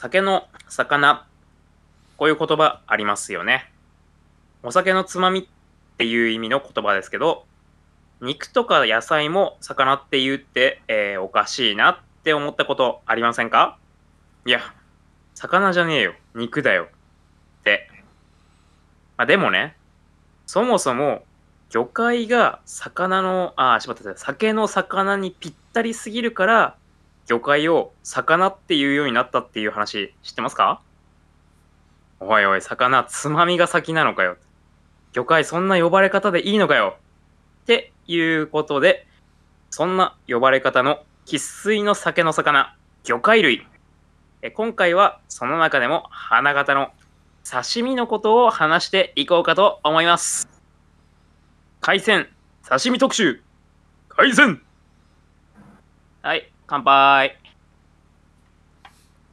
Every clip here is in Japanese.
酒の魚。こういう言葉ありますよね。お酒のつまみっていう意味の言葉ですけど肉とか野菜も魚って言って、えーおかしいなって思ったことありませんか？いや魚じゃねえよ。肉だよって、まあ、でもねそもそも魚介が魚のあしまった酒の魚にぴったりすぎるから魚介を魚っていうようになったっていう話知ってますか？おいおい魚つまみが先なのかよ。魚介そんな呼ばれ方でいいのかよ。っていうことでそんな呼ばれ方の生粋の酒の魚魚介類。え今回はその中でも花形の刺身のことを話していこうかと思います。海鮮刺身特集。海鮮。はい。乾杯。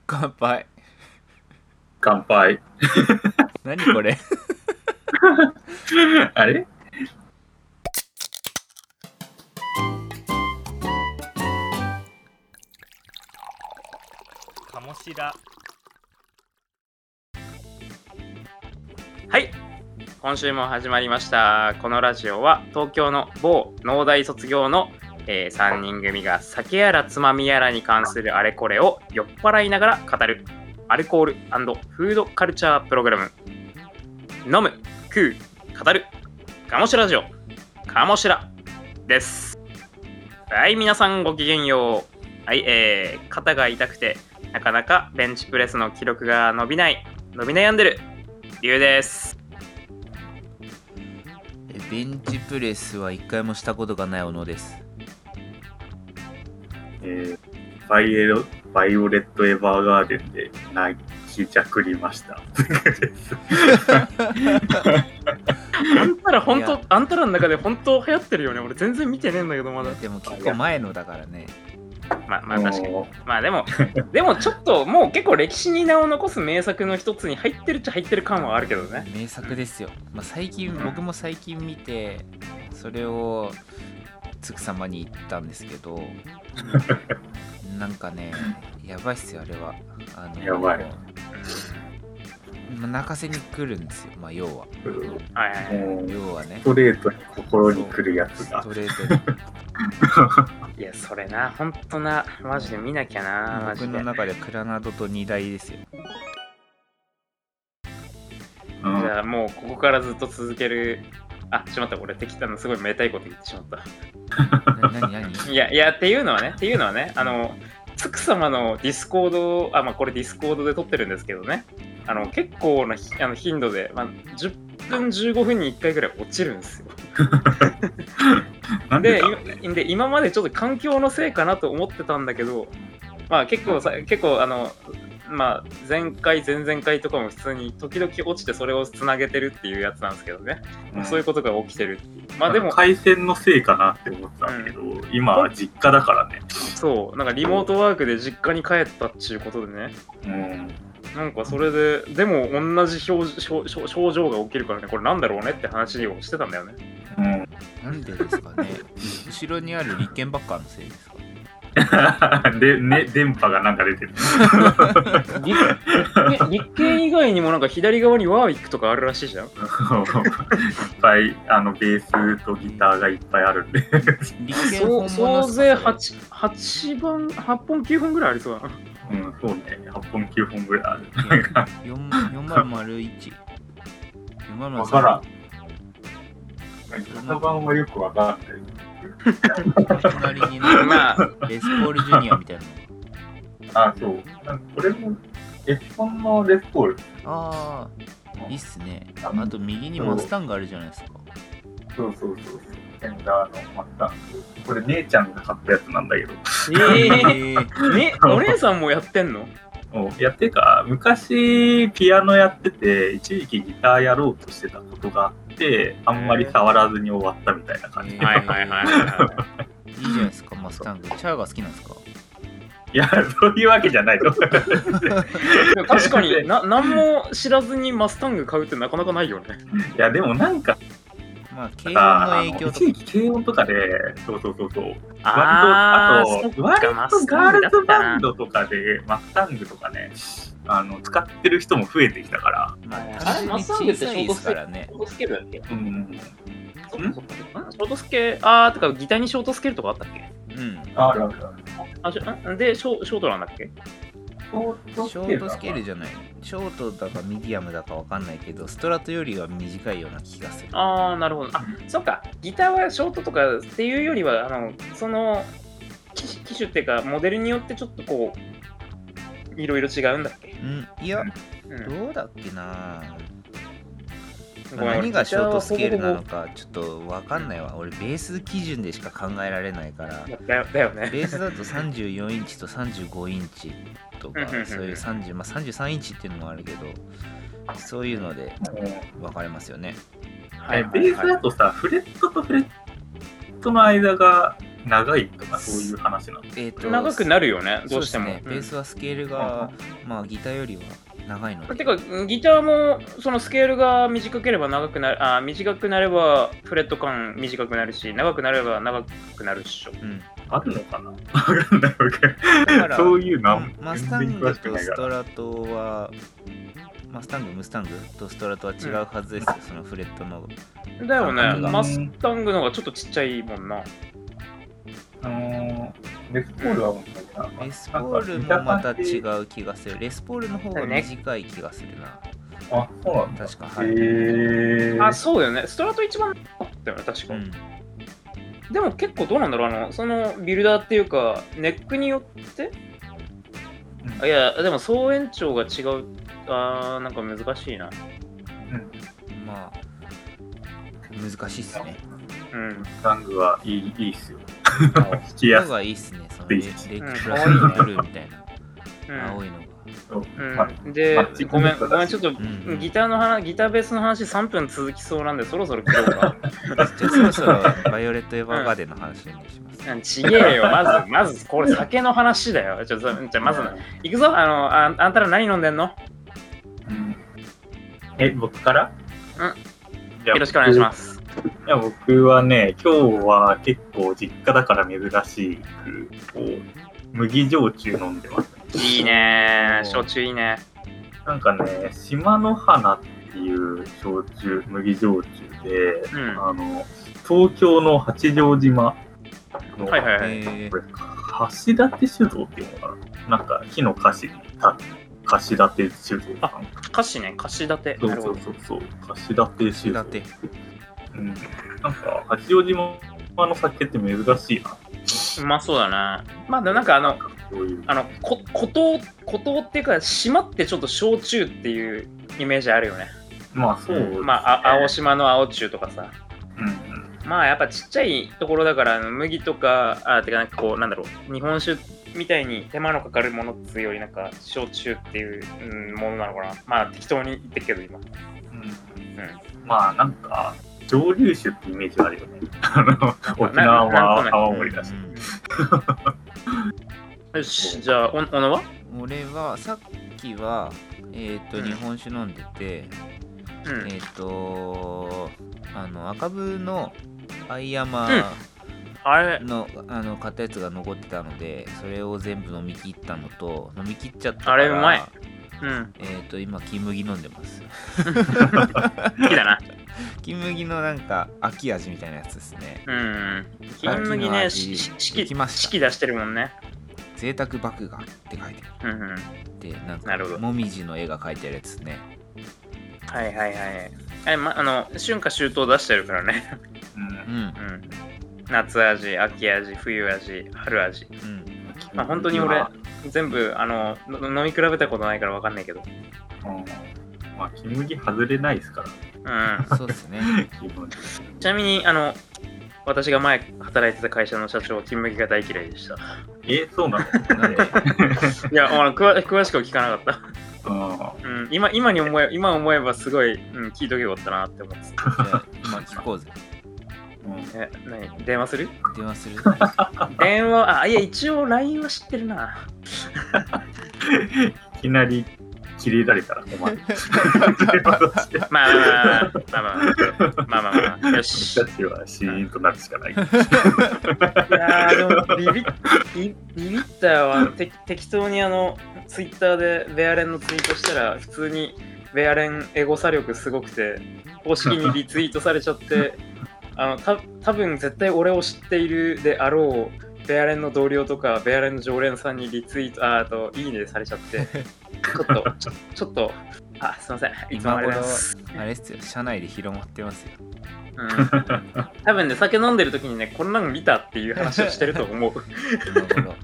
乾杯。乾杯。何これ？あれ？鴨志田はい。今週も始まりました。このラジオは東京の某農大卒業の、え3人組が酒やらつまみやらに関するあれこれを酔っ払いながら語るアルコールフードカルチャープログラム。飲む食う語るカモシラジオ。カモシラです。はい皆さんごきげんよう。はいえー、肩が痛くてなかなかベンチプレスの記録が伸びない伸び悩んでる理由です。ベンチプレスは一回もしたことがない小野です。えーバイエロバイオレット・エヴァーガーデンで泣きじゃくりました。あんたら本当あんたらの中で本当流行ってるよね。俺全然見てねえんだけどまだ。でも結構前のだからね。まあまあ確かに。もまあでも でもちょっともう結構歴史に名を残す名作の一つに入ってるっちゃ入ってる感はあるけどね。名作ですよ、まあ、最近僕も最近見てそれをつく様に言ったんですけど なんかねやばいっすよあれは。あのやばい。まあ泣かせに来るんですよまあ要は。うはい要はね。ストレートに心に来るやつがス。トレートに。いやそれなほんとな。マジで見なきゃなマジで。僕の中でクラナドと2台ですよ。うん。じゃあもうここからずっと続けるあしまった。俺適当なすごいめでたいこと言ってしまった。な何何 いやいやっていうのはねっていうのはねあのつく様の Discord あまあこれ Discord で撮ってるんですけどね。あの結構なひあの頻度で、まあ、10分15分に1回ぐらい落ちるんですよ。でで今までちょっと環境のせいかなと思ってたんだけどまあ結構さ結構あのまあ前回前々回とかも普通に時々落ちてそれをつなげてるっていうやつなんですけどね、うん。そういうことが起きてるっていう。まあでも回線のせいかなって思ってたんだけど、今は実家だからね。そう。なんかリモートワークで実家に帰ったっていうことでね。うん。なんかそれで、でも同じ症症症症状が起きるからね、これなんだろうねって話をしてたんだよね。うん。なんでですかね。後ろにある立憲ばっかのせいですか で、ね、電波がなんか出てる。立立憲以外にもなんか左側にワーウィックとかあるらしいじゃん。いっぱい、あの、ベースとギターがいっぱいあるんで。立憲そう本物総勢っすか？8, 8番、8本9本ぐらいありそうだな。うん、そうね。8本、9本ぐらいある。4 4001 4003わからん。型番はよくわかんない。隣にね、まあ、レスポールジュニアみたいなのあ、そう。これも、F1 のレスポール。ああいいっすね。あと右にマスタンがあるじゃないですか。そうそうそう。そう。フェンダーのマスタン。これ姉ちゃんが買ったやつなんだけど。ええー、ー、ね、お姉さんもやってんの？もうやってか、昔ピアノやってて、一時期ギターやろうとしてたことがあって、あんまり触らずに終わったみたいな感じ。へーはいはいはいはいいいじゃないですかマスタングチャーが好きなんですか？いや、そういうわけじゃないと。確かにな、何も知らずにマスタング買うってなかなかないよね。いや、でもなんか、まあ軽音の影響とか。一時期軽音とかで、そうそうそうそう。あ割と、あと、割とガールズバンドとかで、マスタングとかね、あの、使ってる人も増えてきたから。まあマスタングって小さいですからね。ショートスケールだっけうん？そっかそっか。ショートスケール、あー、てかギターにショートスケールとかあったっけ？うん。あるあるあしょんでショ、ショートなんだっけ？ショショートスケールじゃない。ショートだかミディアムだかわかんないけどストラトよりは短いような気がする。あー、なるほど。あ、そっか。ギターはショートとかっていうよりは、あの、その機種機種っていうか、モデルによってちょっとこう、いろいろ違うんだっけ？うんいやうん。どうだっけな何がショートスケールなのギかちょっとわかんないわ。俺ベース基準でしか考えられないから。だよだよね。ベースだと34インチと35インチとかうんうんうんそういう30、まあ、33インチっていうのもあるけどそういうのでうん分かれますよね。はいはいベースだとさ、フレットとフレットの間が長いとかそういう話なの？えっ、と長くなるよね、どうしても。そうですね、ベースはスケールが、まあギターよりは長いのでてか、ギターもそのスケールが短ければ長くなる、あ短くなればフレット感短くなるし、長くなれば長くなるっしょ。うんあるのかな？わかんないわけ。だからそういうのはマスタングとス。トラトはマスタング？ムスタングとストラトは違うはずですよ、そのフレットのだよねマスタングの方がちょっとちっちゃいもんな。あのーレスポールは同じな。レスポールもまた違う気がするレスポールの方が短い気がするなあ、そうなんだ。確かはい、へーあ、そうだよね。ストラト一番だったよね、確か。うんでも結構どうなんだろうあの、そのビルダーっていうか、ネックによって？うんあいや、でも総延長が違う。あー、なんか難しいな。うんまあ難しいっすねうん。タングはいいいいっすよ。聞きやすい。いいっすね。そのレレラスブルーみたいな。うん。青いのが。うん。までごめん、ごめん、ちょっと、んギターの話、ギターベースの話3分続きそうなんで、そろそろ切ろうか。じゃあそろそろバイオレット・エヴァーガーデンの話にします、うんちげえよ、まず、まず、これ酒の話だよ。じゃあまず、行くぞ、あのあ、あんたら何飲んでんの？うん。え、僕から？うん。じゃあよろしくお願いします。いや、僕はね、今日は結構実家だから珍しく、こう、麦焼酎飲んでます。いいね焼酎いいね。なんかね、島の花っていう焼酎、麦焼酎で、うん。あの、東京の八丈島の、はいはいはい。えこれ、貸立酒造っていうのかな？なんか木の菓子にた貸立酒造かな？歌詞ね、歌詞立て。そうそう。そうそう、貸立酒造。うん。なんか、八丈島の酒って珍しいな。うまそうだな。まあ、でもなんかあの。あの、こ孤島、孤島っていうか、島ってちょっと焼酎っていうイメージあるよね。まあ、そうね、まあ、あ青島の青酎とかさ。うんうん。まあやっぱちっちゃいところだから麦とかあてかなんかこうなんだろう日本酒みたいに手間のかかるものっていうよりなんか焼酎っていう、うん、ものなのかなまあ適当に言ってるけど今うんうんまあなんか蒸留酒ってイメージあるよね。あの沖縄はく泡盛だし。よしじゃあお小野は？俺はさっきはえっ、とうん。日本酒飲んでて、うん。えっ、とあの赤部のアイヤマあれ？の,、あの買ったやつが残ってたのでそれを全部飲み切ったのと飲み切っちゃったからあれうまいうん。えっ、と今金麦飲んでます。好きだな。金麦のなんか秋味みたいなやつですね。うん。金麦ね味。しし式できました。式出してるもんね。贅沢麦芽って書いてあうんうん。るでなんかなるほど。もみじの絵が描いてあるやつね。はいはいはいえ、ま、あの春夏秋冬出してるからね。うん。うん。うん夏味秋味冬味春味。うん。まあ本当に俺全部あのの飲み比べたことないから分かんないけど。うん。まあ、金麦外れないですから、うん。そうですね。ちなみにあの私が前働いてた会社の社長は金麦が大嫌いでした。えそうなの？なんで？いやあの詳詳しくは聞かなかっあた、うん、今今に思え今思えばすごい、うん、聞いとけばよかったなって思って。た今聞こうぜえ何？電話する？電話する 電話？あいや一応 LINE は知ってるな いきなり切れられたら困る。まあまあまあまあまあまあまあまあよし。僕たちはシーンとなるしかない。いやーでもビビっビビビったよあのて適当にあのツイッターでベアレンのツイートしたら普通にベアレンエゴサ力すごくて公式にリツイートされちゃってあのた多分絶対俺を知っているであろうベアレンの同僚とかベアレンの常連さんにリツイートああといいねされちゃって。ちょっとちょちょっとあすいません。いつもありがとうございます。あれっすよ。社内で広まってますよ。うん。多分ね酒飲んでる時にねこんなの見たっていう話をしてると思う。今頃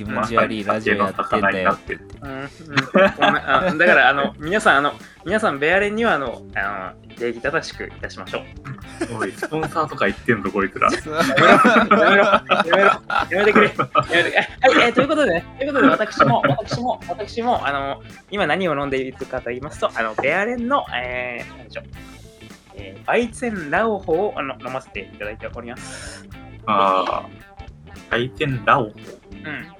気持ち悪いラジオやってんだよって言ってうだからあの 皆さんあの皆さんベアレンにはあのあの礼儀正しくいたしましょう。おい、スポンサーとか言ってんぞ、こいつら。やめろやめろやめてくれ。やめてはい、えーということでね、ということで私も私も私もあの今何を飲んでいるかと言いますとあのベアレンの、えー、何でしょう。えーバイツェンラオホをあの飲ませていただいております。ああ。回転ラオ。うん。うーん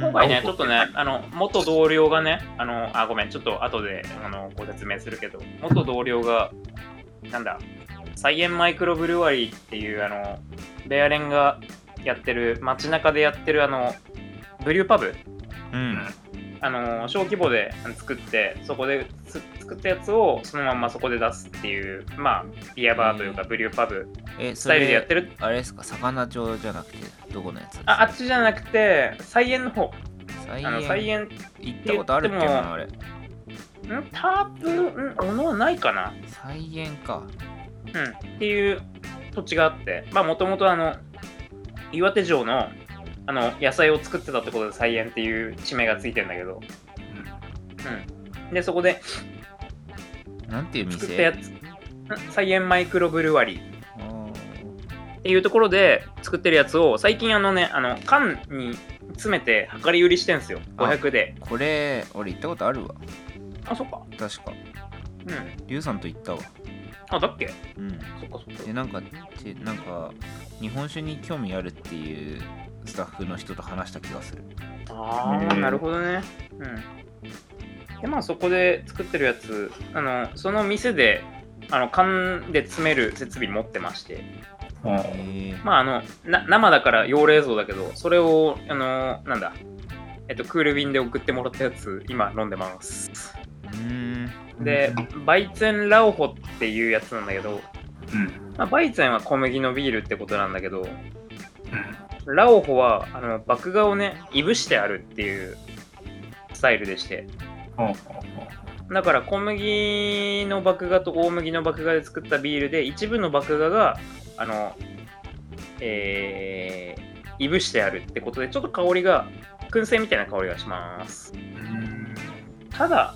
今回ね、ちょっとね、あの、元同僚がね、あの、あ、ごめん、ちょっと後で、あの、ご説明するけど、元同僚が、なんだ、サイエンマイクロブルワリーっていう、あの、ベアレンがやってる、街中でやってる、あの、ブリューパブ、うんあの、小規模で作って、そこでつ作ったやつをそのまんまそこで出すっていう、まあ、ビアバーというか、ブリューパブ。スタイルでやっれてる。あれですか？魚町じゃなくてどこのやつあ、あっちじゃなくて、サイエンの方。菜園エン、行ったことあるっけなあれ。ん？多分、ん、小野はないかな。菜園か。うん、っていう土地があって、まあもともとあの、岩手城のあの野菜を作ってたってことで菜園っていう地名がついてんだけど、うん。で、そこでなんていう作ったや店つ、ん菜園マイクロブルワリー。っていうところで作ってるやつを、最近あのね、あの缶に詰めて量り売りしてんすよ、あ500で。これ俺行ったことあるわ。あ、そっか。確か。うん。リュウさんと行ったわ。あ、だっけ？うん。そっかそっか。でなんかてなんか日本酒に興味あるっていうスタッフの人と話した気がするああ、なるほどね。うん。で、まあそこで作ってるやつ、あの、その店で、あの、缶で詰める設備持ってまして、まああの、な生だから用冷蔵だけど、それを、あの、なんだ、えっと、クール便で送ってもらったやつ、今飲んでます。うーんで、バイツェンラオホっていうやつなんだけど、うん。まあ、バイツェンは小麦のビールってことなんだけど、ラオホは、あの、麦芽をね、いぶしてあるっていうスタイルでして、うん。だから小麦の麦芽と大麦の麦芽で作ったビールで一部の麦芽があのえー、いぶしてあるってことでちょっと香りが燻製みたいな香りがしますうん。ただ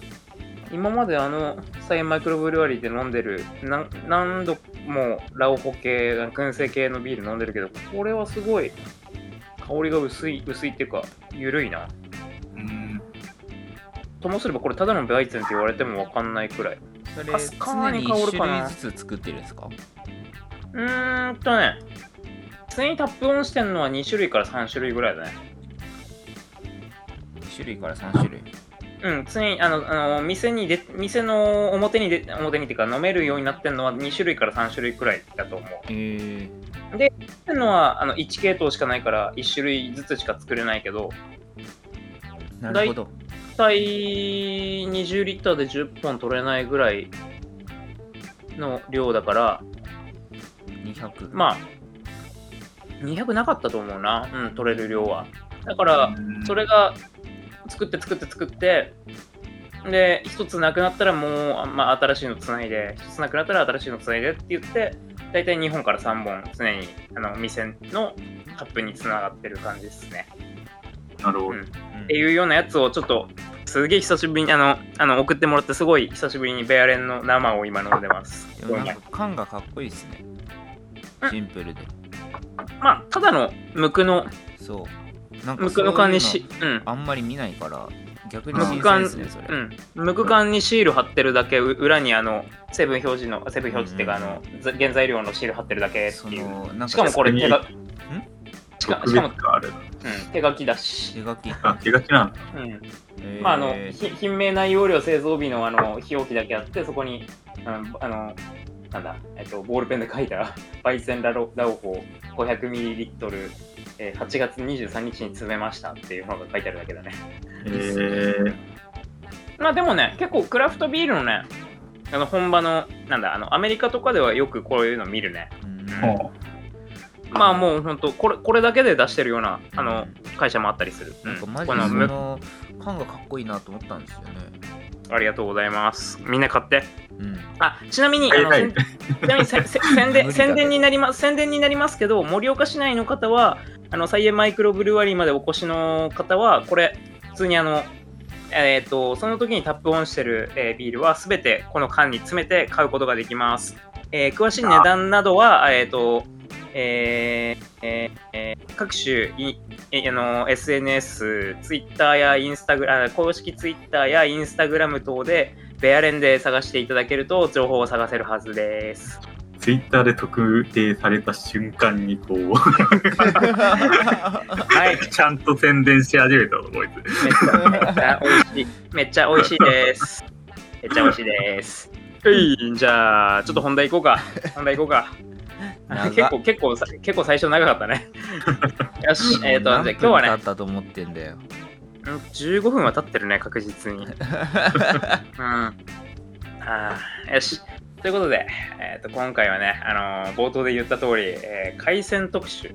今まであのサイマイクロブルワリーで飲んでるなん何度もラオホ系燻製系のビール飲んでるけどこれはすごい香りが薄い薄いっていうか緩いなうん。ともすればこれただのバイツェンって言われても分かんないくらいそれかすかに常に1香るかな種類ずつ作ってるんですか？うーんとね、常にタップオンしてんのは2種類から3種類ぐらいだね。2種類から3種類うん、常に、あの、あの店にで、店の表にで、表にっていうか飲めるようになってんのは2種類から3種類くらいだと思う。えってのは、あの、1系統しかないから1種類ずつしか作れないけど、ー、なるほど。大体20リッターで10本取れないぐらいの量だから、200まあ、200なかったと思うな、うん、取れる量は。だから、それが作って作って作って。で一つなくなったらもう、あまあ、新しいのつないで。一つなくなったら新しいのつないでって言って大体2本から3本常にあの店のカップにつながってる感じですね、なるほど。うん、っていうようなやつをちょっとすげえ久しぶりにあのあの送ってもらってすごい久しぶりにベアレンの生を今飲んでます。缶がかっこいいですね。うん。シンプルで。まあただの無垢のそうなんか無垢の缶にしうんあんまり見ないから逆に新鮮無垢缶ですねそれ、うん、無垢缶にシール貼ってるだけう裏にあの成分表示の成分表示っていうか、うんあのざ原材料のシール貼ってるだけっていうしかもこれ手がん？ししか特しかも手書きだし。手書き。あ、手書きなんだ。うん。えーまあ、あの、ひ品名内容量製造日のあの表記だけあって、そこに、うんあの、なんだ、えっと、ボールペンで書いた、バイセンラロラオホ 500ml、えー8月23日に詰めましたっていうのが書いてあるだけだね。えー、まあでもね、結構クラフトビールのね、あの本場の、なんだ、あの、アメリカとかではよくこういうの見るね。うんもまあもう本当これ、これだけで出してるような、あの、会社もあったりする。なんかうんマジでそこの缶がかっこいいなと思ったんですよね。ありがとうございます。みんな買って。うん。あ、ちなみに、あの宣 無伝宣伝になります宣伝になりますけど、盛岡市内の方は、あの、サイエンマイクロブルワリーまでお越しの方は、これ、普通にあの、えっ、と、その時にタップオンしてる、えービールはすべてこの缶に詰めて買うことができます。えー詳しい値段などは、えっ、と、えええー各種いえあの SNS、Twitter やインスタグラ公式 Twitter やインスタグラム等でベアレンで探していただけると情報を探せるはずです。ツイッターで特定された瞬間にこう、はい、ちゃんと宣伝し始めたの、こいつ。めっちゃ美味しい。めっちゃ美味しいです。めっちゃ美味しいです。はい、じゃあ、ちょっと本題行こうか。本題行こうか。結構、結構さ、結構最初長かったね。よし、えっ、と、じゃあ今日はね何分経、ったと思ってんだよ。うん15分は経ってるね、確実に。うん。あーよし。ということで、えー、と今回はね、あのー冒頭で言った通り、えー海鮮特集、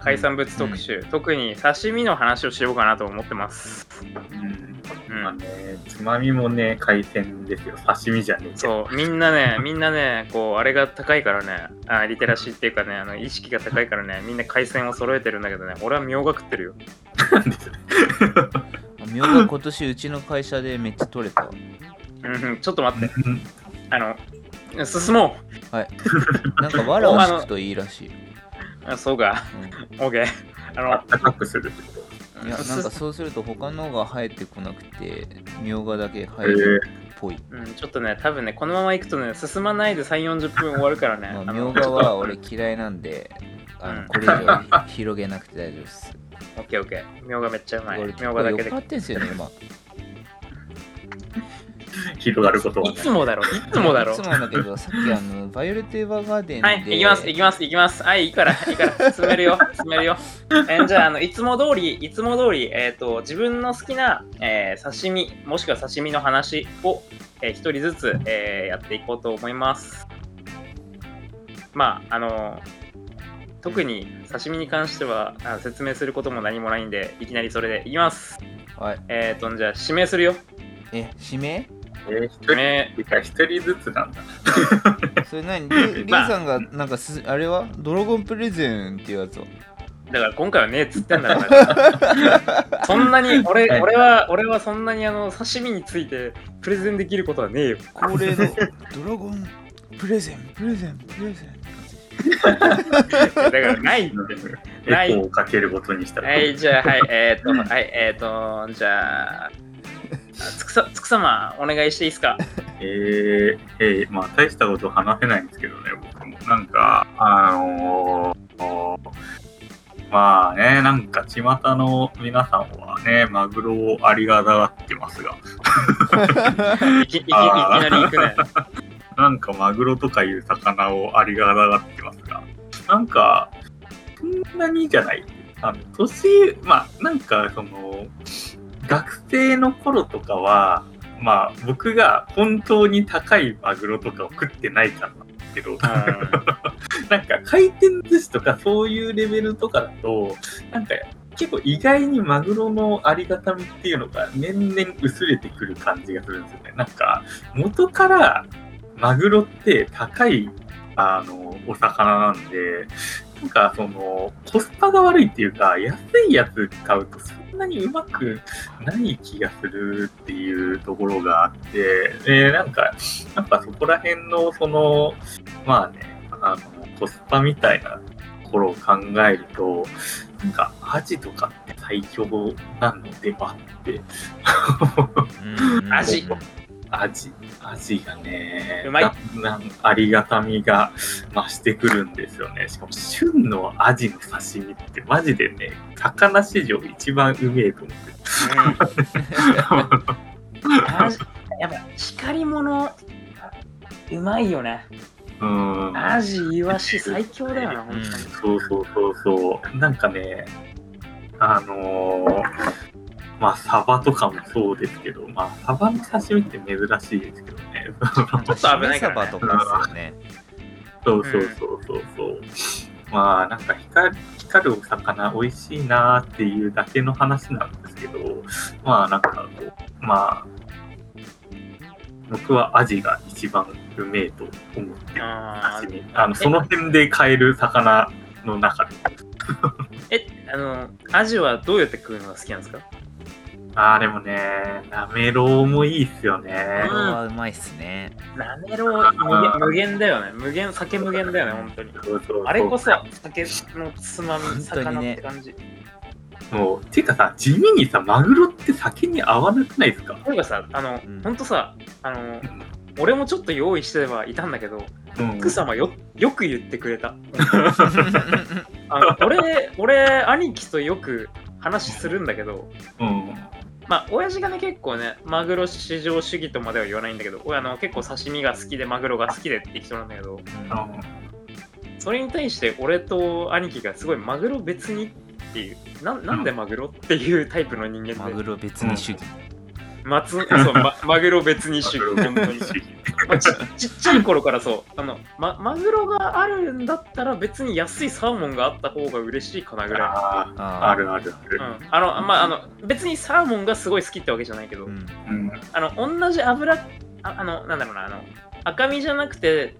海産物特集、特に刺身の話をしようかなと思ってます。うん。うんまあね、つまみもね、海鮮ですよ。刺身じゃねえ。そう、みんなね、みんなね、こう、あれが高いからね、あリテラシーっていうかね、あの意識が高いからね、みんな海鮮を揃えてるんだけどね、俺はみょうが食ってるよ。なんでそれ？みょうが今年うちの会社でめっちゃ取れた。うんうん、ちょっと待って、あの、進もはい。なんかわらを敷くといいらしい。う。あそうか、うんオーケー。あのあっ、たかくするってこと？いや、なんかそうすると他のが生えてこなくて、みょうがだけ生ええるっぽい。うん、ちょっとね、多分ね、このまま行くとね、進まないで3、40分終わるからね。みょうがは俺嫌いなんで、あうんのこれ以上広げなくて大丈夫です。オッケーオッケー。みょうがめっちゃうまい。みょうがだけで構酔っ払。ってんすよね、今。広がることはいつもだろ、いつもだろいつ。もなんだけど、さっきあの、バイオレット・エヴァーガーデンで、はい、行きます、行きます、行きます。はい、いいから、いいから、進めるよ、進めるよ。えーじゃあ、あのいつも通り、いつも通り、えっ、と、自分の好きな、えー刺身、もしくは刺身の話を、えー一人ずつ、えーやっていこうと思います。まあ、あの特に刺身に関してはあ説明することも何もないんで、いきなりそれでいきます。はい。えっ、と、じゃあ、指名するよ。え、指名？えー、一人人ずつなんだ。それ何？リリ まあンさんが、なんかす、あれは？ドラゴンプレゼンっていうやつを。だから今回はねえっつってんだから。そんなに俺はい俺は俺はそんなにあの刺身についてプレゼンできることはねえよ。恒例のドラゴンプレゼン、プレゼン、プレゼン。だからないって。ないエコーをかけることにしたら。はいじゃあはいえっ、とはいえっ、とじゃあつくさつくさまお願いしていいですか？えー、えー、まあ大したこと話せないんですけどね、僕も。なんか、あのー、まあね、なんか巷の皆さんはね、マグロをありがたがってますが、いきいきいきなり行くね。なんかマグロとかいう魚をありがたがってますが、なんか、そんなにじゃない。あの、年、まあ、なんかその、学生の頃とかは、まあ、僕が本当に高いマグロとかを食ってないからなんですけど、なんか回転寿司とかそういうレベルとかだと、なんか結構意外にマグロのありがたみっていうのが年々薄れてくる感じがするんですよね。なんか元からマグロって高いあのお魚なんで、なんかそのコスパが悪いっていうか、安いやつ買うとそんなにうまくない気がするっていうところがあって、でなんか、なんかそこら辺のその、まあね、あのコスパみたいなところを考えると、なんかアジとかって最強なのではって。うんうん アジ味、味がね、うまいだんだんありがたみが増してくるんですよね。しかも、旬の味の刺身ってマジでね、魚史上一番うめえと思って やっぱ光り物うまいよね。うん。アジ、イワシ最強だよな、本当に。そうそうそうそう。なんかね、あのーまあ、サバとかもそうですけど、まあ、サバの刺身って珍しいですけどね。ちょっと危ないからねサバとかですよね。そうそうそうそうそう。まあなんか光光るお魚美味しいなーっていうだけの話なんですけど、まあなんかこう、まあ、僕はアジが一番うめえと思ってあのその辺で買える魚の中で。え、あの、アジはどうやって食うのが好きなんですか？ああ、でもね、なめろうもいいっすよね。これはうまいっすね。なめろう無限だよね。無限、酒無限だよね、本当に。そうそうそうあれこそ酒のつまみ、魚ねって感じ。もう、ていうかさ、地味にさ、マグロって酒に合わなくないですか？例えばさ、あの、うんほんとさ、あの、俺もちょっと用意してはいたんだけど、うん奥様よよく言ってくれた。あの俺、俺、兄貴とよく話するんだけど、うん。まあ、親父がね、結構ね、マグロ至上主義とまでは言わないんだけど、俺あの結構刺身が好きで、マグロが好きでって人なんだけど、それに対して俺と兄貴がすごいマグロ別にっていう、ななんでマグロっていうタイプの人間で、マグロ別に主義。松そう、ま、マグロ別に主義、本当に。まあちちっちゃい頃からそうあの、ま、マグロがあるんだったら別に安いサーモンがあった方が嬉しいかなぐらい。あああ、あるあるあるう。ん、あのまああの別にサーモンがすごい好きってわけじゃないけど、うんうん。あの同じ油ああのなんだろうなあの赤身じゃなくて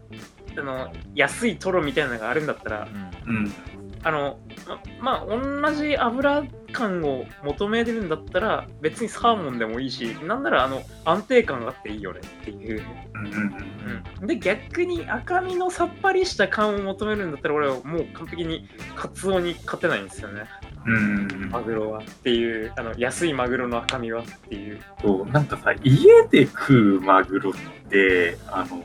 あの安いトロみたいなのがあるんだったらうん。あのままあ同じ油感を求めてるんだったら別にサーモンでもいいしなんならあの安定感があっていいよねっていう。うんで逆に赤身のさっぱりした感を求めるんだったら俺はもう完璧にカツオに勝てないんですよねうん。うんマグロはっていうあの安いマグロの赤身はっていうそう、なんかさ、家で食うマグロって、あの、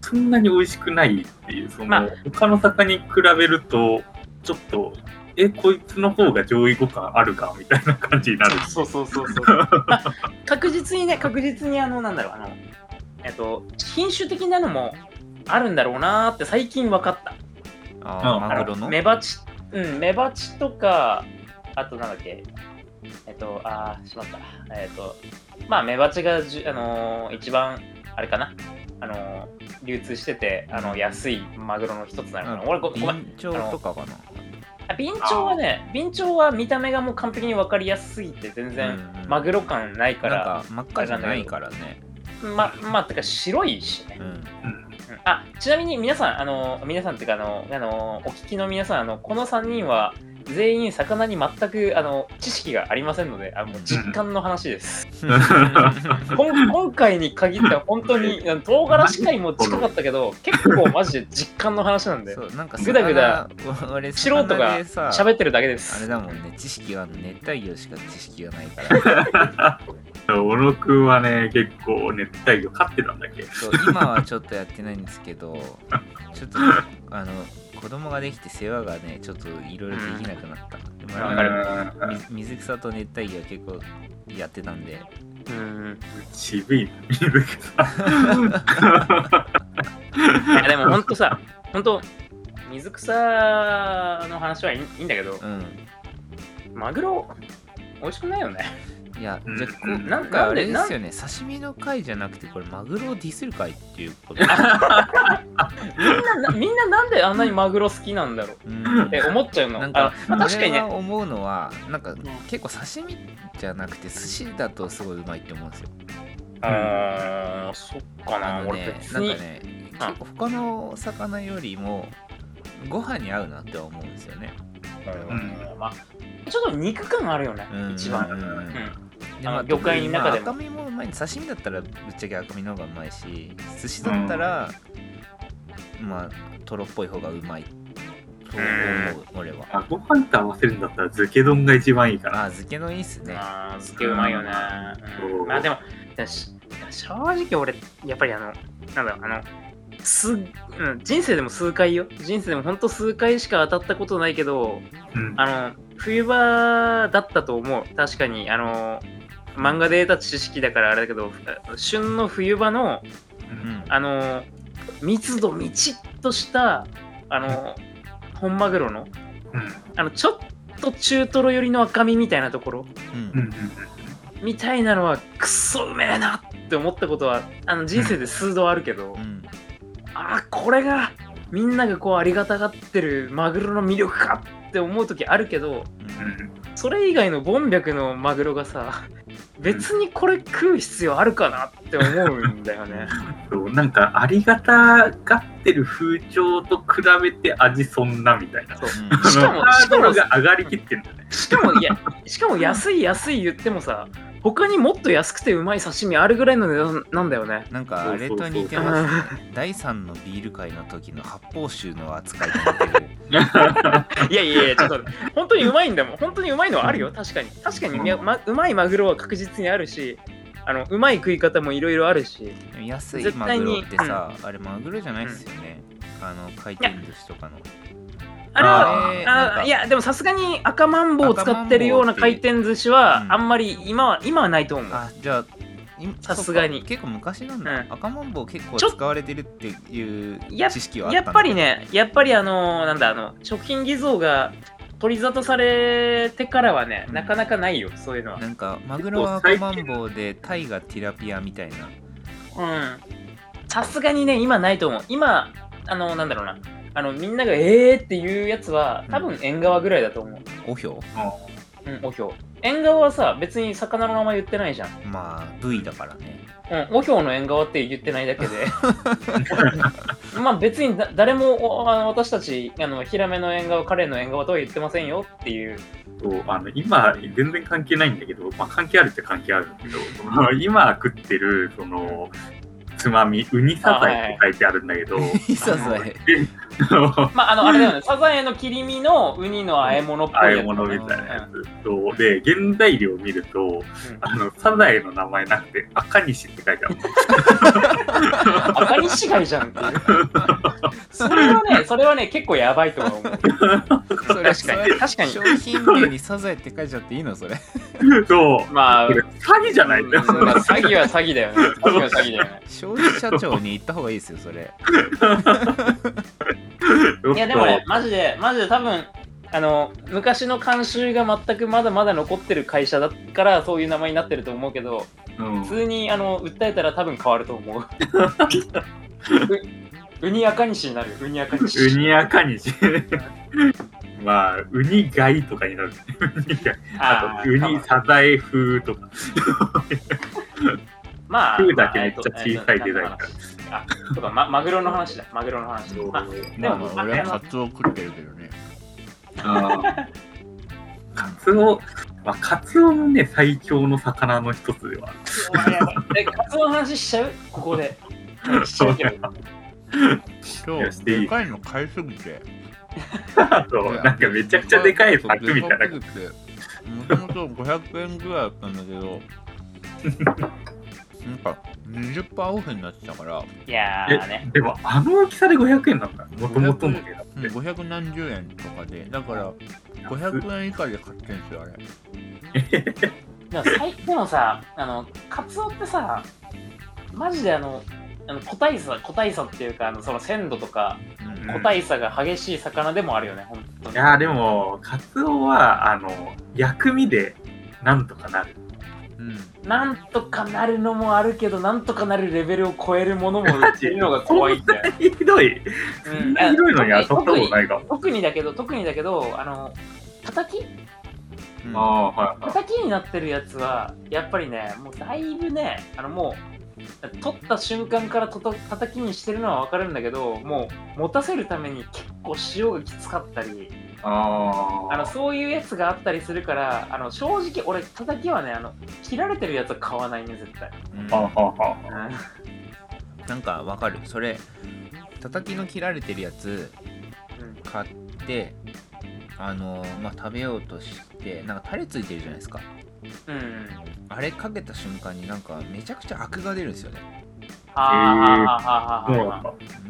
そんなに美味しくないっていう、その、まあ他の魚に比べると、ちょっと、え、こいつの方が上位互換あるかみたいな感じになる。そうそうそうそう、ま あ確実にね確実にあのなんだろうあのえっと品種的なのもあるんだろうなーって最近分かった。あうん。ーマグロの？メバチうんメバチとかあとなんだっけえっとあーしまった。えっとまあメバチがじゅあのー一番あれかな。あのー流通しててあの安いマグロの一つなのかな、俺ごごめん。とかかな。あビンチョウはねビンチョウは見た目がもう完璧に分かりやすすぎて全然マグロ感ないかなんら、か真っ赤じゃないからね。ままあてか白いしね。うん。あちなみに皆さん、あの皆さんっていうかあの、あのお聞きの皆さんあの、この3人は全員魚に全くあの知識がありませんので、あもう実感の話です。今回に限っては本当にあの唐辛子界も近かったけど、結構マジで実感の話なんでそ、うなんかぐだぐだ魚俺素人が喋ってるだけであすれ。だもんね知識があるの熱帯魚しか知識がないから小野くんはね、結構熱帯魚飼ってたんだっけ？そう今はちょっとやってないんですけどちょっとあの子供ができて世話がねちょっといろいろできなくなった、でもわかるみ水草と熱帯魚は結構やってたんで。うん。渋いな、水木さん。いやでも本当さ、本当水草の話はいいいいんだけど、うん。マグロ美味しくないよね。いや、うん。じゃあこううん。なんかあれですよね刺身の回じゃなくてこれマグロをディスる回っていうこと。みんなな、みんななんであんなにマグロ好きなんだろう。うん。って思っちゃうの。なんかあまあ確かにね。思うのはなんか結構刺身じゃなくて寿司だとすごいうまいって思うんですよ。あーそっかな。なんかね結構他の魚よりもご飯に合うなって思うんですよね、うん。まあ、ちょっと肉感あるよね、うん。一番。うん。うん。うんうんであの魚介の中でも。まあ赤身もうまい刺身だったらぶっちゃけ赤身の方がうまいし寿司だったら、まあトロっぽい方がうまい。と思う俺は。あご飯と合わせるんだったら漬け丼が一番いいかな。あ漬けのいいっすね。あー漬けうまいよね。うん。そう。まあでも、だし正直俺、やっぱりあの、なんだろう、あの、すうん人生でも数回よ。人生でもほんと数回しか当たったことないけど、うん。あの、冬場だったと思う。確かに、あの、漫画で得た知識だからあれだけど、旬の冬場の、うんあの、密度みちっとした、あの、本マグロの、うん。あの、ちょっと中トロ寄りの赤身みたいなところ。みたいなのは、くっそうめえなって思ったことは、あの、人生で数度あるけど、うんあーこれがみんながこうありがたがってるマグロの魅力かって思う時あるけどうんうん。それ以外のボンビャクのマグロがさ別にこれ食う必要あるかなって思うんだよねそうなんかありがたがってる風潮と比べて味そんなみたいな。そううんしかもしかが上がりきってるんだね。しかもいやしかも安い安い言ってもさ他にもっと安くてうまい刺身あるぐらいの値段なんだよね。なんかあれと似てますね。第3のビール会の時の発泡酒の扱いと似てる。いやいやいやちょっと本当にうまいんだもん。本当にうまいのはあるよ。確かに。確かに、みま、うまいマグロは確実にあるしあのうまい食い方もいろいろあるし。安いマグロってさ、あれマグロじゃないっすよね、あの回転寿司とかのあれはあいやでもさすがに赤マンボウを使ってるような回転寿司はう。んあんまり今は今はないと思う。あじゃさすがに。結構昔なんだ、うん。赤マンボウ結構使われてるっていうや知識はあったやっぱりねやっぱりあのなんだあの食品偽造が取り沙汰されてからはね、うん。なかなかないよそういうのは。なんかマグロは赤マンボウでタイがティラピアみたいな。うん。さすがにね今ないと思う。今あのなんだろうなあのみんながえーっていうやつは多分縁側ぐらいだと思う。オヒョう？んおひょう。縁側はさ別に魚の名前言ってないじゃん。まあ V だからね。うん、おひょうの縁側って言ってないだけで。まあ別にだ誰もおあの私たちあのヒラメの縁側カレーの縁側とは言ってませんよ。っていう。そうあの今、全然関係ないんだけど、まあ、関係あるっちゃ関係あるんだけど、その今食ってる、その、つまみ、ウニサザエって書いてあるんだけど、いささえあの まああのあれだよね。サザエの切り身のウニの和え物っぽいやつ。あえ物みたいなやつ。と、で、原材料を見ると、あの、サザエの名前なくて、赤西って書いてある。うん、赤西貝じゃんっていう。それはねそれはね結構やばいとは思う。それ確かに。確かに。商品名にサザエって書いちゃっていいの？それ。そう。まあ詐欺じゃない？んだよ。うんまあ詐欺は詐欺だよね。詐欺は詐欺だよね。消費者庁に行った方がいいですよそれ いやでもね、マジで、マジで多分、あの、昔の慣習が全くまだまだ残ってる会社だから、そういう名前になってると思うけど、うん普通にあの訴えたら多分変わると思う。うウニ赤西になるよ、ウニ赤西。ウニ赤西。まあ、ウニ貝とかになる。ウニ貝ああと、ウニサザエ風とか。まあ、風だけめっちゃ小さいデザインあ、そうか、ま、マグロの話だ、マグロの話。まあ、でも、まあ俺はカツオ食ってるけどねあーカツオ、まあ、カツオもね、最強の魚の一つでは。え、カツオの話しちゃう？ここで。はいしちゃうけど。今日でかいの買いすぎてそうなんかめちゃくちゃでかいパックみたいな。もともと500円ぐらいだったんだけど なんか20%オフになってたからいやーね。でも、あの大きさで500円なんだ。もともとの値段うん500何十円とかでだから500円以下で買ってんすよあれでも最でもさ、あの、カツオってさ、マジであの、あの個体差、個体差っていうか、あのその鮮度とか、うん個体差が激しい魚でもあるよね、本当に。いやーでも、カツオは、あの、薬味でなんとかなる。うんなんとかなるのもあるけど、なんとかなるレベルを超えるものも売ってるのが怖いんだよ。ひどい。うんそんなひどいのに当たったことないかも。特にだけど、特にだけど、あの、叩き？うんああ、はいはい。叩きになってるやつは、やっぱりね、もうだいぶね、あのもう、取った瞬間からとと叩きにしてるのはわかるんだけど、もう持たせるために結構塩がきつかったり、ああのそういうやつがあったりするから、あの正直俺、叩きはね、あの切られてるやつは買わないね、絶対。うん。なんかわかる。それ叩きの切られてるやつうん。買ってあのまあ食べようとしてなんかタレついてるじゃないですか。うん。あれかけた瞬間になんかめちゃくちゃアクが出るんですよね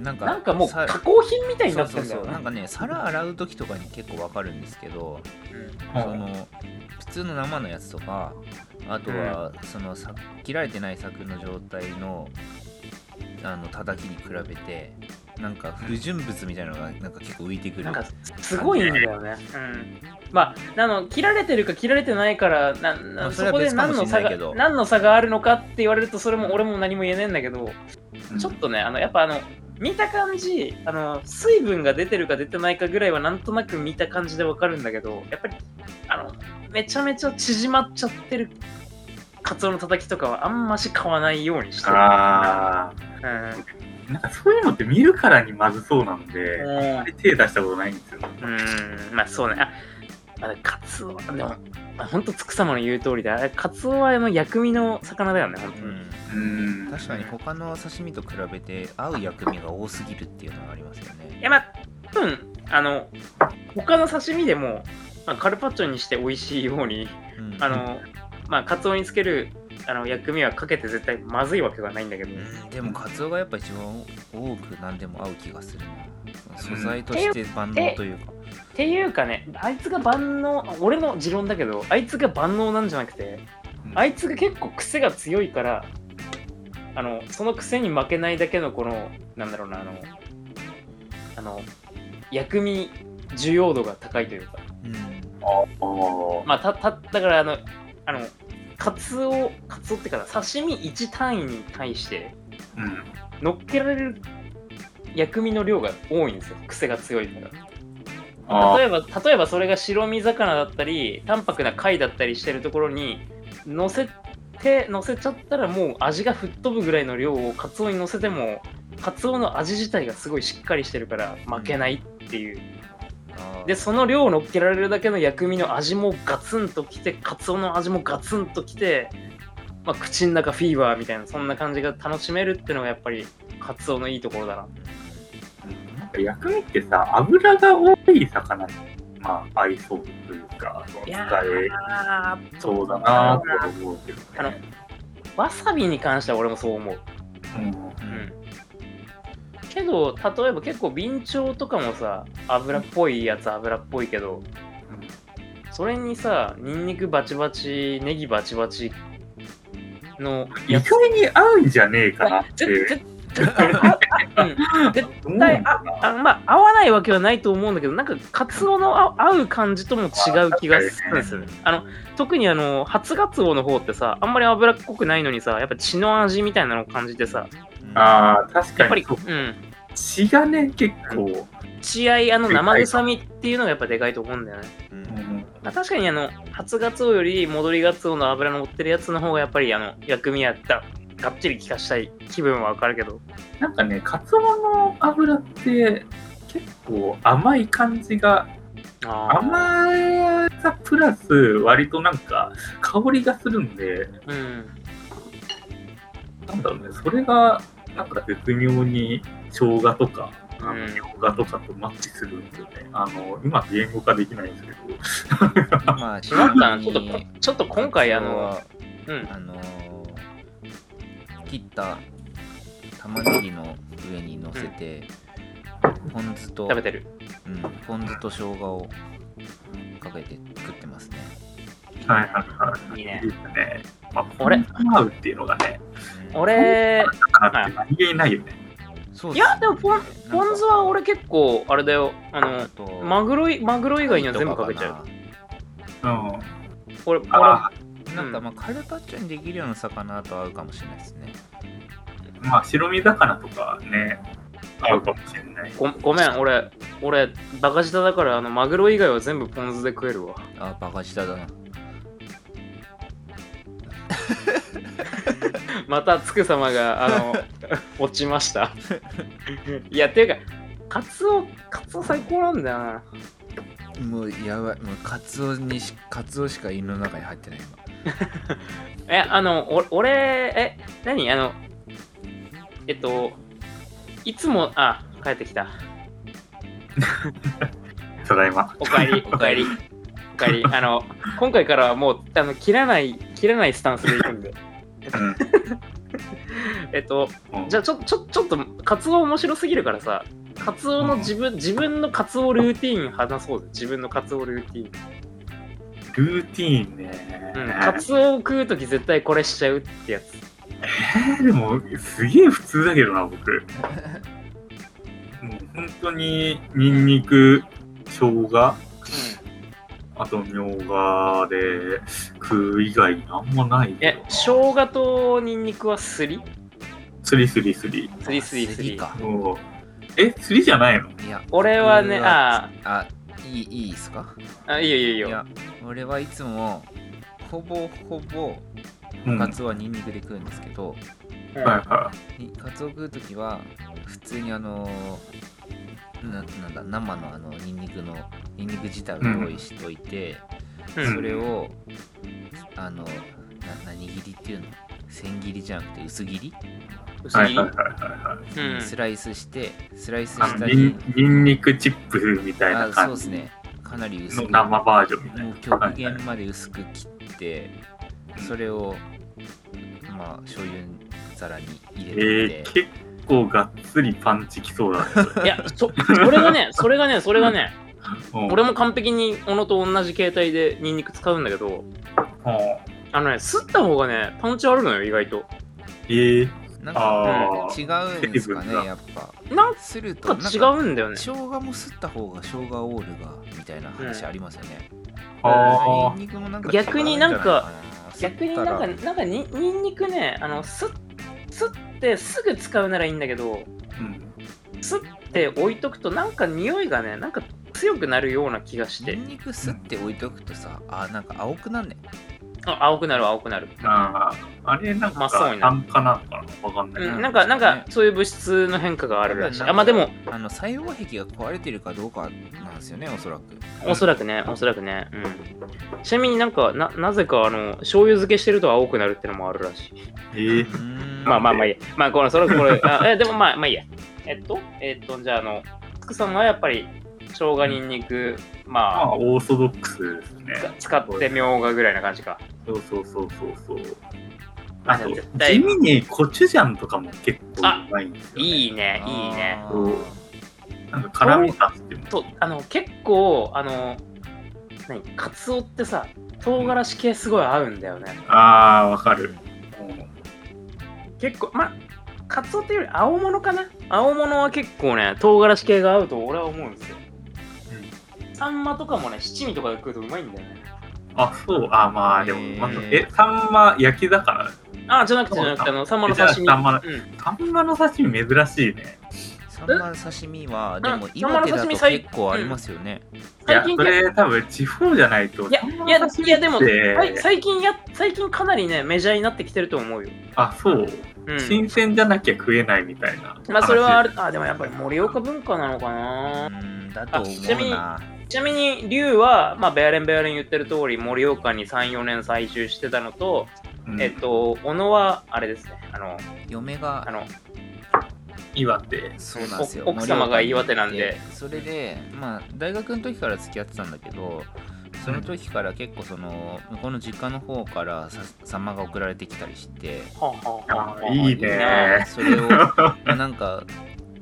なんかなんかもうさ加工品みたいにそなってるんだよな。かね皿洗う時とかに結構わかるんですけどうんその普通の生のやつとかあとはそのさ切られてない柵の状態のあの叩きに比べてなんか不純物みたいなのがなんか結構浮いてくるなんかすごいんだよね。うん。まあ、あの切られてるか切られてないから、ななまあそこで何の差が何の差があるのかって言われると、それも俺も何も言えねえんだけど、うんちょっとね、あのやっぱあの、見た感じあの、水分が出てるか出てないかぐらいはなんとなく見た感じでわかるんだけど、やっぱりあのめちゃめちゃ縮まっちゃってるカツオのたたきとかはあんまし買わないようにしてる。ああ。うんなんかそういうのって見るからにまずそうなんで、うんあんまり手出したことないんですよ。うん、まあそうね。あ、あれカツオは、でも、あほんとつく様の言う通りで、あれカツオはあの薬味の魚だよね、本当に。うんうん。確かに他の刺身と比べて合う薬味が多すぎるっていうのがありますよねいや、まあ、多分あの、他の刺身でも、まあ、カルパッチョにして美味しいように、うんあの、まあ、カツオにつけるあの薬味はかけて絶対まずいわけがないんだけど、うんでもカツオがやっぱ一番多く何でも合う気がするな。素材として万能というか。っていうかね、あいつが万能、俺の持論だけど、あいつが万能なんじゃなくて、あいつが結構癖が強いから、あの、その癖に負けないだけのこの、なんだろうな、あの、あの、薬味需要度が高いというか、うん。まあ、た、た、だからあの、あの、カツオ、カツオってかな、刺身1単位に対して、うん。乗っけられる薬味の量が多いんですよ、癖が強いから。あ例えば例えばそれが白身魚だったり淡白な貝だったりしてるところに乗せて乗せちゃったらもう味が吹っ飛ぶぐらいの量をカツオに乗せてもカツオの味自体がすごいしっかりしてるから負けないっていうでその量を乗っけられるだけの薬味の味もガツンときてカツオの味もガツンときて、まあ、口の中フィーバーみたいなそんな感じが楽しめるっていうのがやっぱりカツオのいいところだな。なんか薬味ってさ、油が多い魚に、まあ、合いそうというか、使えー。そうだなとは思うけどね。あのわさびに関しては俺もそう思う。うん。うんけど例えば結構備長とかもさ油っぽいやつ油っぽいけどそれにさニンニクバチバチネギバチバチの意外に合うんじゃねえかなって。絶対ああまあ合わないわけはないと思うんだけどなんかカツオのあ合う感じとも違う気がするんですよね。あの特にあの初ガツオの方ってさあんまり脂っこくないのにさやっぱ血の味みたいなのを感じてさうんああ、確やっぱりかにそう。うん。血がね、結構。血合いあの生臭みっていうのがやっぱでかいと思うんだよね。うん。うんまあ、確かにあの初ガツオより戻りガツオの脂の乗ってるやつの方がやっぱりあの薬味やったがっちり効かしたい気分はわかるけど。なんかね、カツオの油って結構甘い感じが、あ甘さプラス割となんか香りがするんで、うん。なんだろうね、それがなんか絶妙に生姜とか、あのうん。生姜とかとマッチするんですよね。あの、今言語化できないんですけど、まあ ちょっとちょっと今回あのうん。あのー切った玉ねぎの上に乗せて、ポン酢と食べてる。うん、ポン酢と生姜をかけて食ってますね。はいはいはい。い。いね。ですね。まあ、俺ポン酢が合うっていうのがね、うん俺かなって何気にないよね。そういやでもポンポン酢は俺結構あれだよああのとマグロいマグロ以外には全部かけちゃううん。俺俺あなんかまあカルパッチョにできるような魚と合うかもしれないですね。ーまあ、白身魚とかね、合うかもしれない。ごごめん俺俺バカ舌だからあのマグロ以外は全部ポン酢で食えるわあ、バカ舌だな。またつく様があの 落ちましたいやっていうかカツオカツオ最高なんだよなもうやばい。もうカツオにし、カツオしか胃の中に入ってない今。えあのお俺え何？あのえっといつもあ帰ってきた ただいま。おかえりおかえりお回に、あの、今回からはもう、あの、切らない、切らないスタンスでいくんで。えっと、うんじゃあちょ、ちょ、ちょっと、カツオ面白すぎるからさ、カツオの自分、自分のカツオルーティーン話そうぜ。自分のカツオルーティーン。ルーティーンね。うん、カツオを食うとき絶対これしちゃうってやつ。えーでも、すげえ普通だけどな、僕。もう本当に、ニンニク、生姜、あと、みょうがで食う以外なんもないけえど、生姜とニンニクはすり？すりすりすり。すりすりすり。か。え、すりじゃないの？いや。俺はね、僕ああいいいいですか？あ、いいよいいよ。いいよ。いや俺はいつもほぼほぼカツオはニンニクで食うんですけど、うんはにカツオ食うときは普通にあのななんだ生のあのニンニクのニンニク自体を用意しといて、うん。それをあのな何切りっていうの？千切りじゃなくて薄切り、薄切りはいはいはいはい。はい。うん。スライスしてスライスしたにンニンニクチップみたいなあそう感じですね。かなり薄のく生バージョンみたいな。極限まで薄く切ってそれをまあ醤油皿に入れて。えー、結構がっつりパンチきそうだね。いや、そそれがね、それがね、それがね、うん。俺も完璧に小野と同じ形態でニンニク使うんだけど、うん。あのね、すった方がね、パンチあるのよ、意外と。えー、なんあかー。違うんですかねやっぱ。なんするとか違なんかうんだよね。生姜もすった方が生姜オールがみたいな話ありますよね、あニンニクもなんか逆になんか逆になんか、なんかにニンニクね、あの、すすってすぐ使うならいいんだけど、ーうん。すって置いとくとなんか匂いがね、なんか強くなるような気がしてニン、ニクすって置いとくとさあなんか青くなんねあ青くなる青くなる。あーあれなんかまあそうにな酸化なのかな？わかんない。うん、うんなんか、なんねか、そういう物質の変化があるらしい。あ、まあでも、あの細胞壁が壊れてるかどうかなんですよねおそらくおそらくね、おそらくね。うん。ちなみになんか、ななぜか、あの、醤油漬けしてると青くなるってのもあるらしい。えーまあまあまあいいや。まあ、これ、それ、これ、あえ、でもまあ、まあいいや。えっと、えっと、じゃあ、あの、つくさんはやっぱり、生姜、にんにく、ままあ、オーソドックスですね。あ、使ってみょうがぐらいな感じか。そうそうそうそうそう。ああと、絶対地味にコチュジャンとかも結構うまいんですよ、ね。いいね、いいね。そうなんか辛みがあっても。と、あの、結構、あの、何、カツオってさ、唐辛子系すごい合うんだよね。ああ、わかる。結構、まあ、カツオっていうより青物かな青物は結構ね、唐辛子系が合うと俺は思うんですよ。サンマとかもね、七味とかで食うとうまいんだよね。あ、そう。あまあ、でも、まずえ、サンマ焼き魚。あ、じゃなくてじゃなくて、あの、サンマの刺身。じゃあサンマのうん。サンマの刺身珍しいね。サンマの刺身はでもうん岩手だとサンマの刺身最結構ありますよね、いや、最近それ多分地方じゃないと。いやいやいやでも最近や、最近かなりね、メジャーになってきてると思うよ。あ、そう。うん。新鮮じゃなきゃ食えないみたいな。まあ、それはある。る、あ、でもやっぱり盛岡文化なのかうな。んだと思あちなみにうなちなみに、龍は、まあ、ベアレンベアレン言ってる通り、盛岡に3、4年在住してたのと、うんえっと、小野は、あれですね、あの、嫁があの、岩手。そうなんですよお奥様が岩手なんでそれでまあ大学の時から付き合ってたんだけどその時から結構その向こうの実家の方からさサンマが送られてきたりしていいね。それをなんか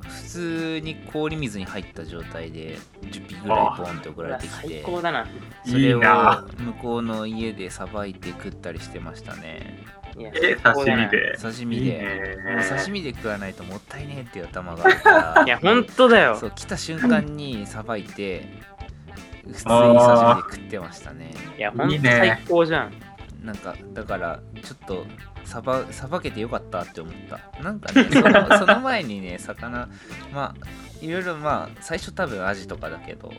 普通に氷水に入った状態で10匹ぐらいポンって送られてき最て高だな。それを向こうの家でさばいて食ったりしてましたね。いやえ、刺身で？刺身いいでねもう刺身で食わないともったいねえっていう頭があるからいや、ほんとだよ。そ。う来た瞬間にさばいて普通に刺身で食ってましたね。いや、ほんといいね最高じゃん。なんかだからちょっとさばさばけてよかったって思った。なんかねその その前にね魚まあいろいろまあ最初多分アジとかだけど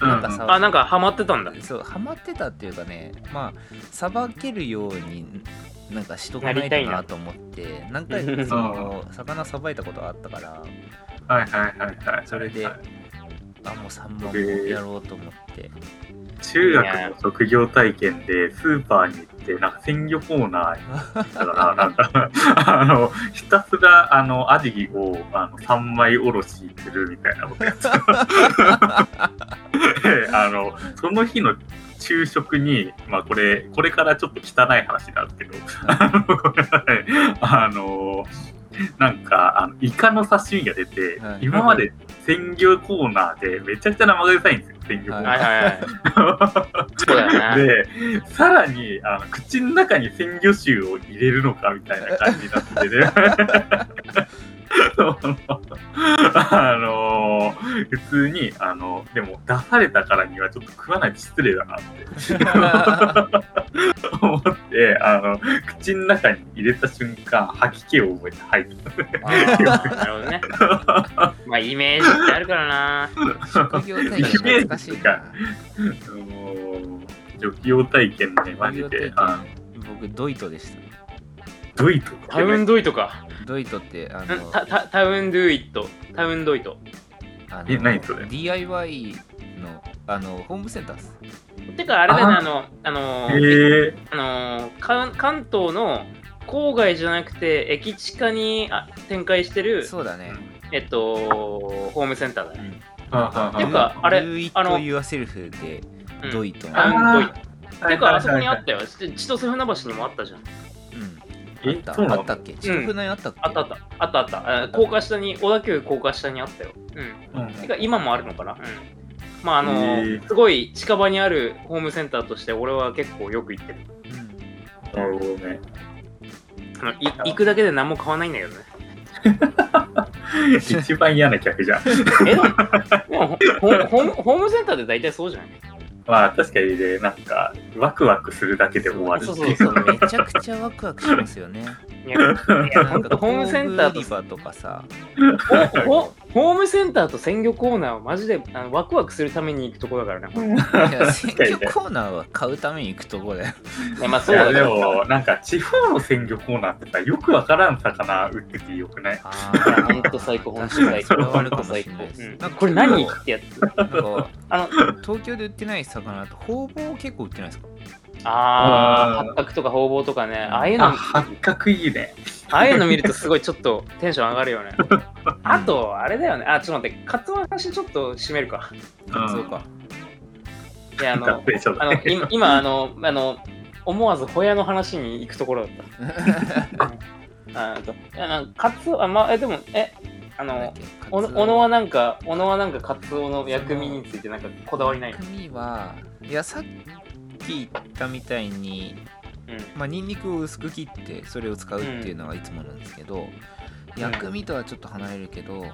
うん。なんかさあ、なんかハマってたんだ。そうハマってたっていうかねまあさばけるようになんかしとかないりたいななと思って何回かその魚さばいたことあったから。はいはいはいはい。それで。はいあもう3本もやろうと思って。中学の職業体験でスーパーに行って、なんか鮮魚コーナーに行ったから、なんか、あの、ひたすら、あの、アジを、あの、3枚おろしするみたいなことやって あの、その日の昼食に、まあこれ、これからちょっと汚い話なんですけど、あの、なんか、あのイカの刺身が出て、はい。今まで鮮魚コーナーでめちゃくちゃ生臭いんですよ、鮮魚コーナー。はいはいはい。そうだ。で、さらにあの口の中に鮮魚臭を入れるのかみたいな感じになってね。あの普通にあのでも出されたからにはちょっと食わないと失礼だなって思ってあの口の中に入れた瞬間吐き気を覚えて吐いた。あーなるほどね。まあ、イメージってあるからな。職業体験懐かしいな。もう助業体験ねマジで僕ドイトでした。ドイツタウンドイトか。ドイトってあんのタタタウンドイト。タウンドイト。あえ何それ？DIY のあのホームセンターです。てか、あれだよね、ああの、あの、あの関関東の郊外じゃなくて、駅地下にあ展開してる、そうだね。えっと、ホームセンターだね。うんあていうかあれ Do it あの yourself でうんドイトタの。ウンドイト。てか、あそこにあっったよ。ち千歳船橋にもあったじゃん。あったあったっけ？千葉船あったっけあったあった。あったあった。あ高架下に、小田急高架下にあったよ。うん。うんてか、今もあるのかな？うん。まあ、あの、すごい近場にあるホームセンターとして、俺は結構よく行ってる。うんなるほどね。行くだけで何も買わないんだけどね。一番嫌な客じゃん。えでもホホームホームセンターで大体そうじゃない？まあ確かにね、なんか、ワクワクするだけで終わるっていう。そうそうめちゃくちゃワクワクしますよね。いや、いやなんか ホームセンターと工具売り場とかさ、ホームセンターと鮮魚コーナーはマジであのワクワクするために行くところだからね。いや鮮魚コーナーは買うために行くとこだよ。いやまあそうだけど。も、なんか地方の鮮魚コーナーってさ、よくわからん魚売っててよくない？あいやほんと最高、ほんと最高。それはあるかほんと最高なんなんかこれ何ってやつ？なんかあの、東京で売ってない魚だとほぼ結構売ってないですか？あー、あー八角とかほうぼうとかね、ああいうの、あ、あ八角いいね。あいうの見るとすごいちょっとテンション上がるよね。あと、あれだよね。あ、ちょっと待って、カツオの話ちょっと締めるか。うんそうか。いや、あの、あの。今、今あの、あの、思わずホヤの話に行くところだった。あとあのカツオ、あ、まあ、え、でも、え、あの、お野はなんか、小野はなんかカツオの薬味についてなんかこだわりない？の薬味はいやさっき言ったみたいにうん。まあニンニクを薄く切ってそれを使うっていうのがいつもなんですけど、薬味とはちょっと離れるけど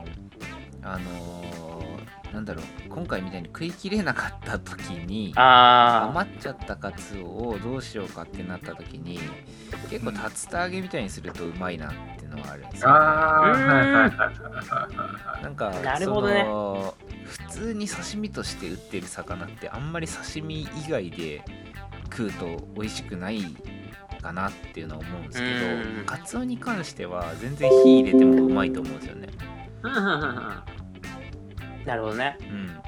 あのーなんだろう今回みたいに食い切れなかった時にあ余っちゃったカツオをどうしようかってなった時に結構竜田揚げみたいにするとうまいなっていうのはあるんですよ、ね、ああ。なんかなるほどね。その普通に刺身として売ってる魚ってあんまり刺身以外で食うと美味しくないかなっていうのは思うんですけうん。どカツオに関しては全然火入れてもうまいと思うんですよねなるほどね。うん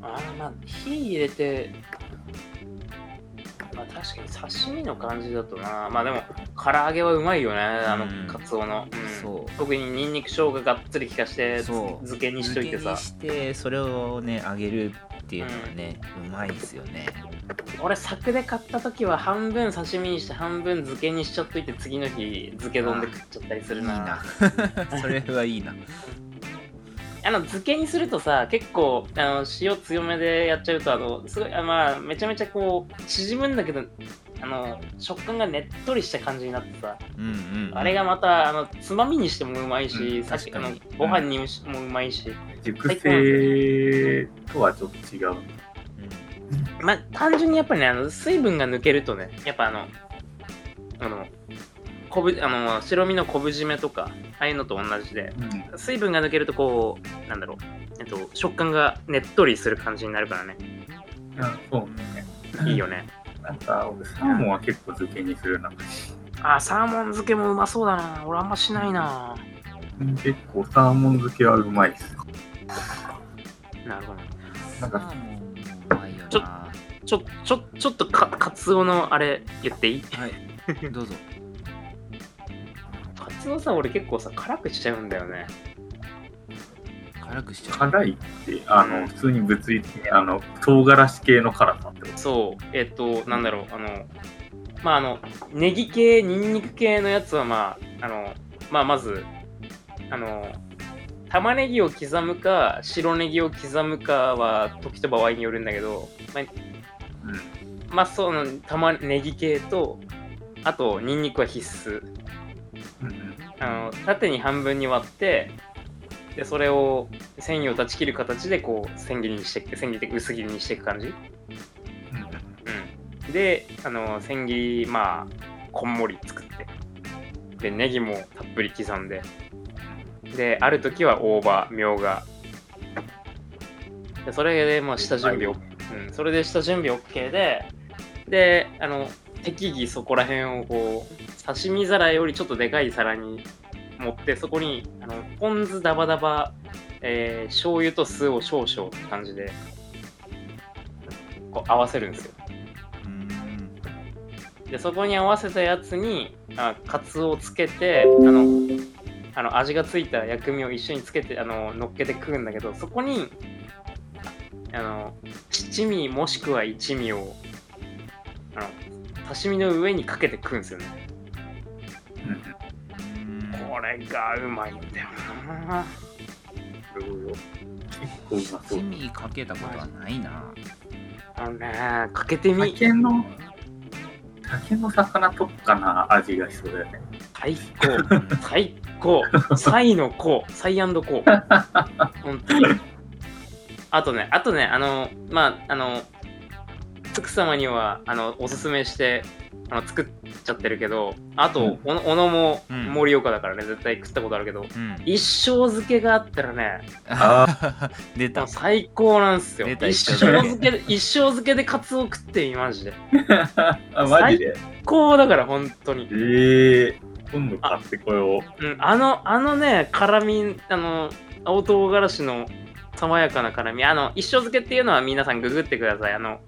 あーまあ、火入れて、まあ確かに刺身の感じだとな。まあでも、唐揚げはうまいよね、あのうんカツオの。うんそう特にニンニク生姜がっつり効かして、そう漬けにしといてさ。漬けにしてそれをね揚げるっていうのはね、うまいですよね俺、柵で買った時は半分刺身にして半分漬けにしちゃっといて、次の日漬け丼で食っちゃったりすいいるな。な それはいいなあの漬けにするとさ結構あの塩強めでやっちゃうとあのすごいあまあめちゃめちゃこう縮むんだけどあの食感がねっとりした感じになってさ、うんうん、うん、あれがまたあのつまみにしてもうまいし、うんさっきあのご飯にもうまいし、熟成とはちょっと違う。うん。まあ単純にやっぱりねあの水分が抜けるとねやっぱあのあの昆布あの白身の昆布締めとかああいうのと同じでうん。水分が抜けるとこうなんだろう、えっと、食感がねっとりする感じになるからね。あそうね。いいよね。なんか、俺、サーモンは結構漬けにするな。あサーモン漬けもうまそうだな。俺あんましないな。結構サーモン漬けはうまいです。なるほどなんかサーモンもうまいよな。ちょちょちょちょっとかカツオのあれ言っていい？はい。どうぞ。カツオさ俺結構さ辛くしちゃうんだよね辛くしちゃう。辛いって、あの、うん普通に物理的に、あの、唐辛子系の辛さってこと？そう、えっと、なんだろう、あの、まあ、あの、ネギ系、ニンニク系のやつは、まあ、あの、まあ、まず、あの、玉ねぎを刻むか、白ネギを刻むかは、時と場合によるんだけど、まあ、うん。まあ、その、玉ねぎ系と、あと、ニンニクは必須。うんあの縦に半分に割ってでそれを繊維を断ち切る形でこう千切りにしていく千切りで薄切りにしていく感じ、うん。うん、であの千切りまあこんもり作ってでネギもたっぷり刻んでである時は大葉みょうが。でそれでもう下準備を、うん、それで下準備 OK でであの適宜そこら辺をこう刺身皿よりちょっとでかい皿に持ってそこにあのポン酢ダバダバ、えー、醤油と酢を少々って感じでこう合わせるんですよ。でそこに合わせたやつにあカツをつけてあのあの味がついた薬味を一緒につけてあの乗っけて食うんだけどそこにあの七味もしくは一味をあの刺身の上にかけて食うんですよね。うん。これがうまいんだよな。結構うまそう七。味かけたことはないな。あのねかけてみ。竹の、竹の魚とかな味がしそうだよね。最高。最高。サイのコサイコ本当に。あとねあとねあのまああのつく様にはあのおすすめしてあの作っちゃってるけどあと、うん。おの小野もうん。盛岡だからね、絶対食ったことあるけどうん。一生漬けがあったらねあ 出た。最高なんすよ。一生漬けで一生漬けでカツオ食ってみマジで。あ、マジで？こうだから本当に。ええ今度買ってこよう。うん、あの、あのね、辛み、あの、青唐辛子の爽やかな辛み、あの、一生漬けっていうのは皆さんググってください。あの、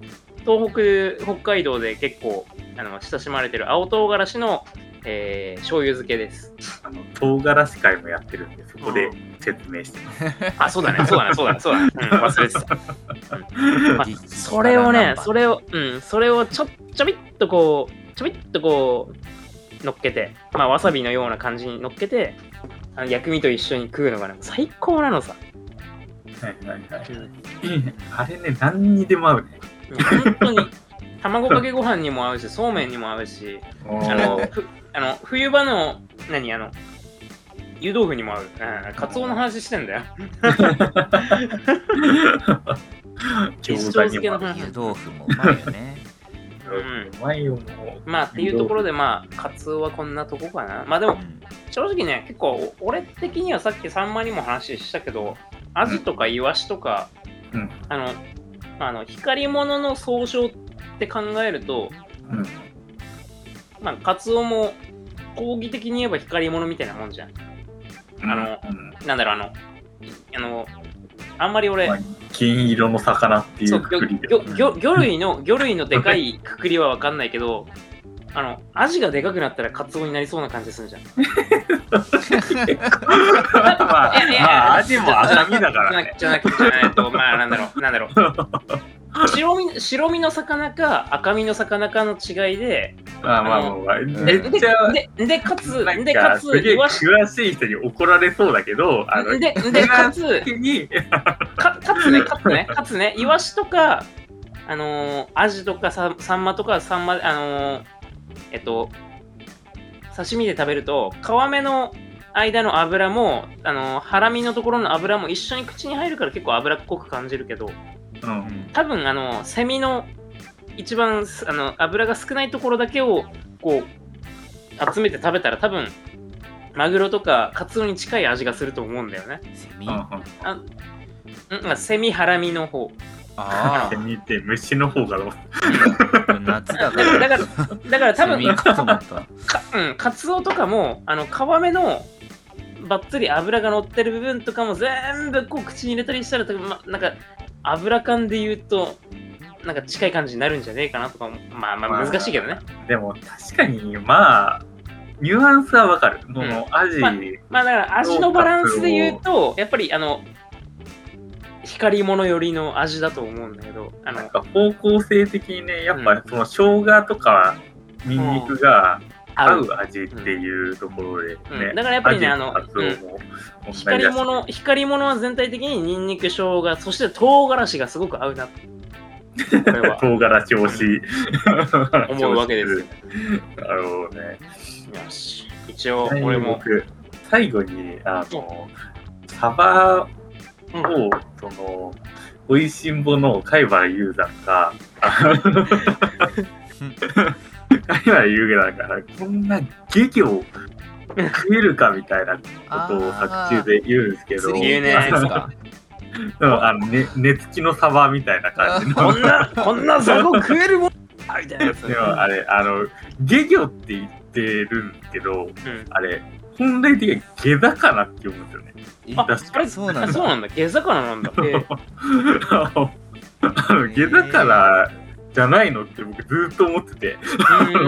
東北、北海道で結構、あの、親しまれてる青唐辛子の、えー、醤油漬けです。あの、唐辛子会もやってるんで、そこで説明してます。あ、そうだね、そうだね、そうだね、そうだね。うん、忘れてた。うんまあ激それをね、それ。れを、うん、それをちょ、ちょびっとこう、ちょびっとこう、乗っけて、まあ、わさびのような感じに乗っけて、あの薬味と一緒に食うのがね、最高なのさ。はいはいはい。うんあれね、何にでも合うね。本当に卵かけご飯にも合うしそうめんにも合うしあのふあの冬場の何あの湯豆腐にも合う、うん、カツオの話してんだよ餃子にも合う。湯豆腐もうまいよね。うまいよ、もう。まあっていうところでまあカツオはこんなとこかなまあでもうん正直ね結構お俺的にはさっきサンマにも話したけどアジとかイワシとか、うんあのあの光り物の総称って考えると、うん。まあカツオも講義的に言えば光り物みたいなもんじゃん。あのうん。なんだろう、あの、あの、あんまり俺、まあ金色の魚っていそうう魚類の、魚類のでかいくくりはわかんないけど、あの、アジがでかくなったらカツオになりそうな感じするじゃん。まあ、いやいやまあ、味も赤身だかじゃらね。なくじゃなくじゃないと、まあなんだろう、なんだろう。白身白身の魚か赤身の魚かの違いで、まあまあまあまあ、で、めで、っちゃ、で、でかつ、で、かつ、かすげえイワシ、詳しい人に怒られそうだけど、あの、で、で、かつ、かかつね、かつね、かつね、イワシとか、あのーアジとかササンマとかサンマ、あのーえっと、刺身で食べると、皮目の間の油も、あのーハラミのところの油も一緒に口に入るから結構脂っこく感じるけど、うん、多分、あの、セミの一番すあの油が少ないところだけを、こう、集めて食べたら多分、マグロとかカツオに近い味がすると思うんだよね。セミ？うんうんセミハラミの方。あセミって虫の方がどうあ、夏だから、ら。だから、だから多分、かと思った。かうん、カツオとかも、あの、皮目の、ばっつり油が乗ってる部分とかも全部こう口に入れたりしたら、多分ま、なんか、油感で言うと、なんか近い感じになるんじゃねえかなとかも、まあまあ難しいけどね。でも確かに、まあ、ニュアンスはわかる。その、アジ、ままあだから味のバランスで言うと、やっぱりあの、光り物寄りの味だと思うんだけど、あのなん、か方向性的にね、やっうん。ぱその生姜とかニンニクが合合う。う味っていうところでうん。ね、だからやっぱりね、あの、うん。光り物、光り物は全体的にニンニク、生姜、そして唐辛子がすごく合うな。これは。唐辛子推し、思うわけです ね。よし。一応、俺も。僕、最後に、あの、サバを、うんその、美味しんぼの貝原雄山が、貝原雄山が、こんな漁業食えるかみたいなことを作中で言うんですけど、言うねですか うんあのね、根付きのサバみたいな感じの。こんな、こんな雑魚食えるもんみたいなやつ。でもあれ、あの、漁業って言ってるんですけど、うんあれ、本来的には下魚って読むんですよね。えあ確あれそうなんだあそうなんだ。下魚なんだ。え ーあの、あの下魚じゃないのって僕ずっと思ってて、あうん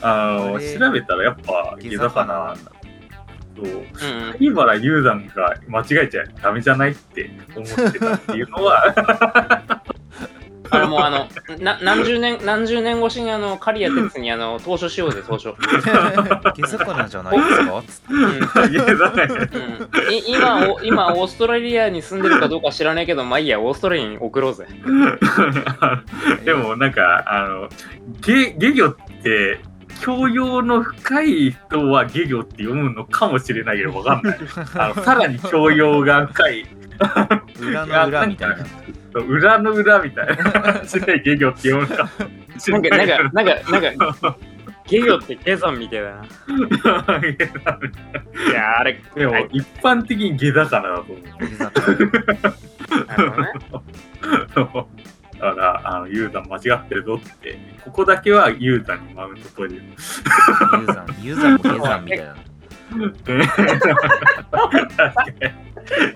の、調べたらやっぱ下下魚魚なんだそう。うん貝原雄山が間違えちゃダメじゃないって思ってたっていうのは、あれもうあのな何十年何十年越しにあの刈谷哲にあの投書しようぜ投書、下魚じゃないですか？つって。うん下魚うん、い今お今オーストラリアに住んでるかどうか知らないけどまあいいやオーストラリアに送ろうぜ。でもなんか、あの、ゲ漁業って、教養の深い人は漁業って読むのかもしれないけどわかんない。あのさらに教養が深い、裏の裏みたいな 裏の裏みたいな って読むのかなんかない。なんかなんかなんかゲ業って下山みたいだな いやあれでもはい一般的に下魚だと思う。なるほどねそう だから、あの、ユーザン間違ってるぞって、ここだけはユーザンにマウント取りる。ユーザンユーザンも下山みたいな確かに。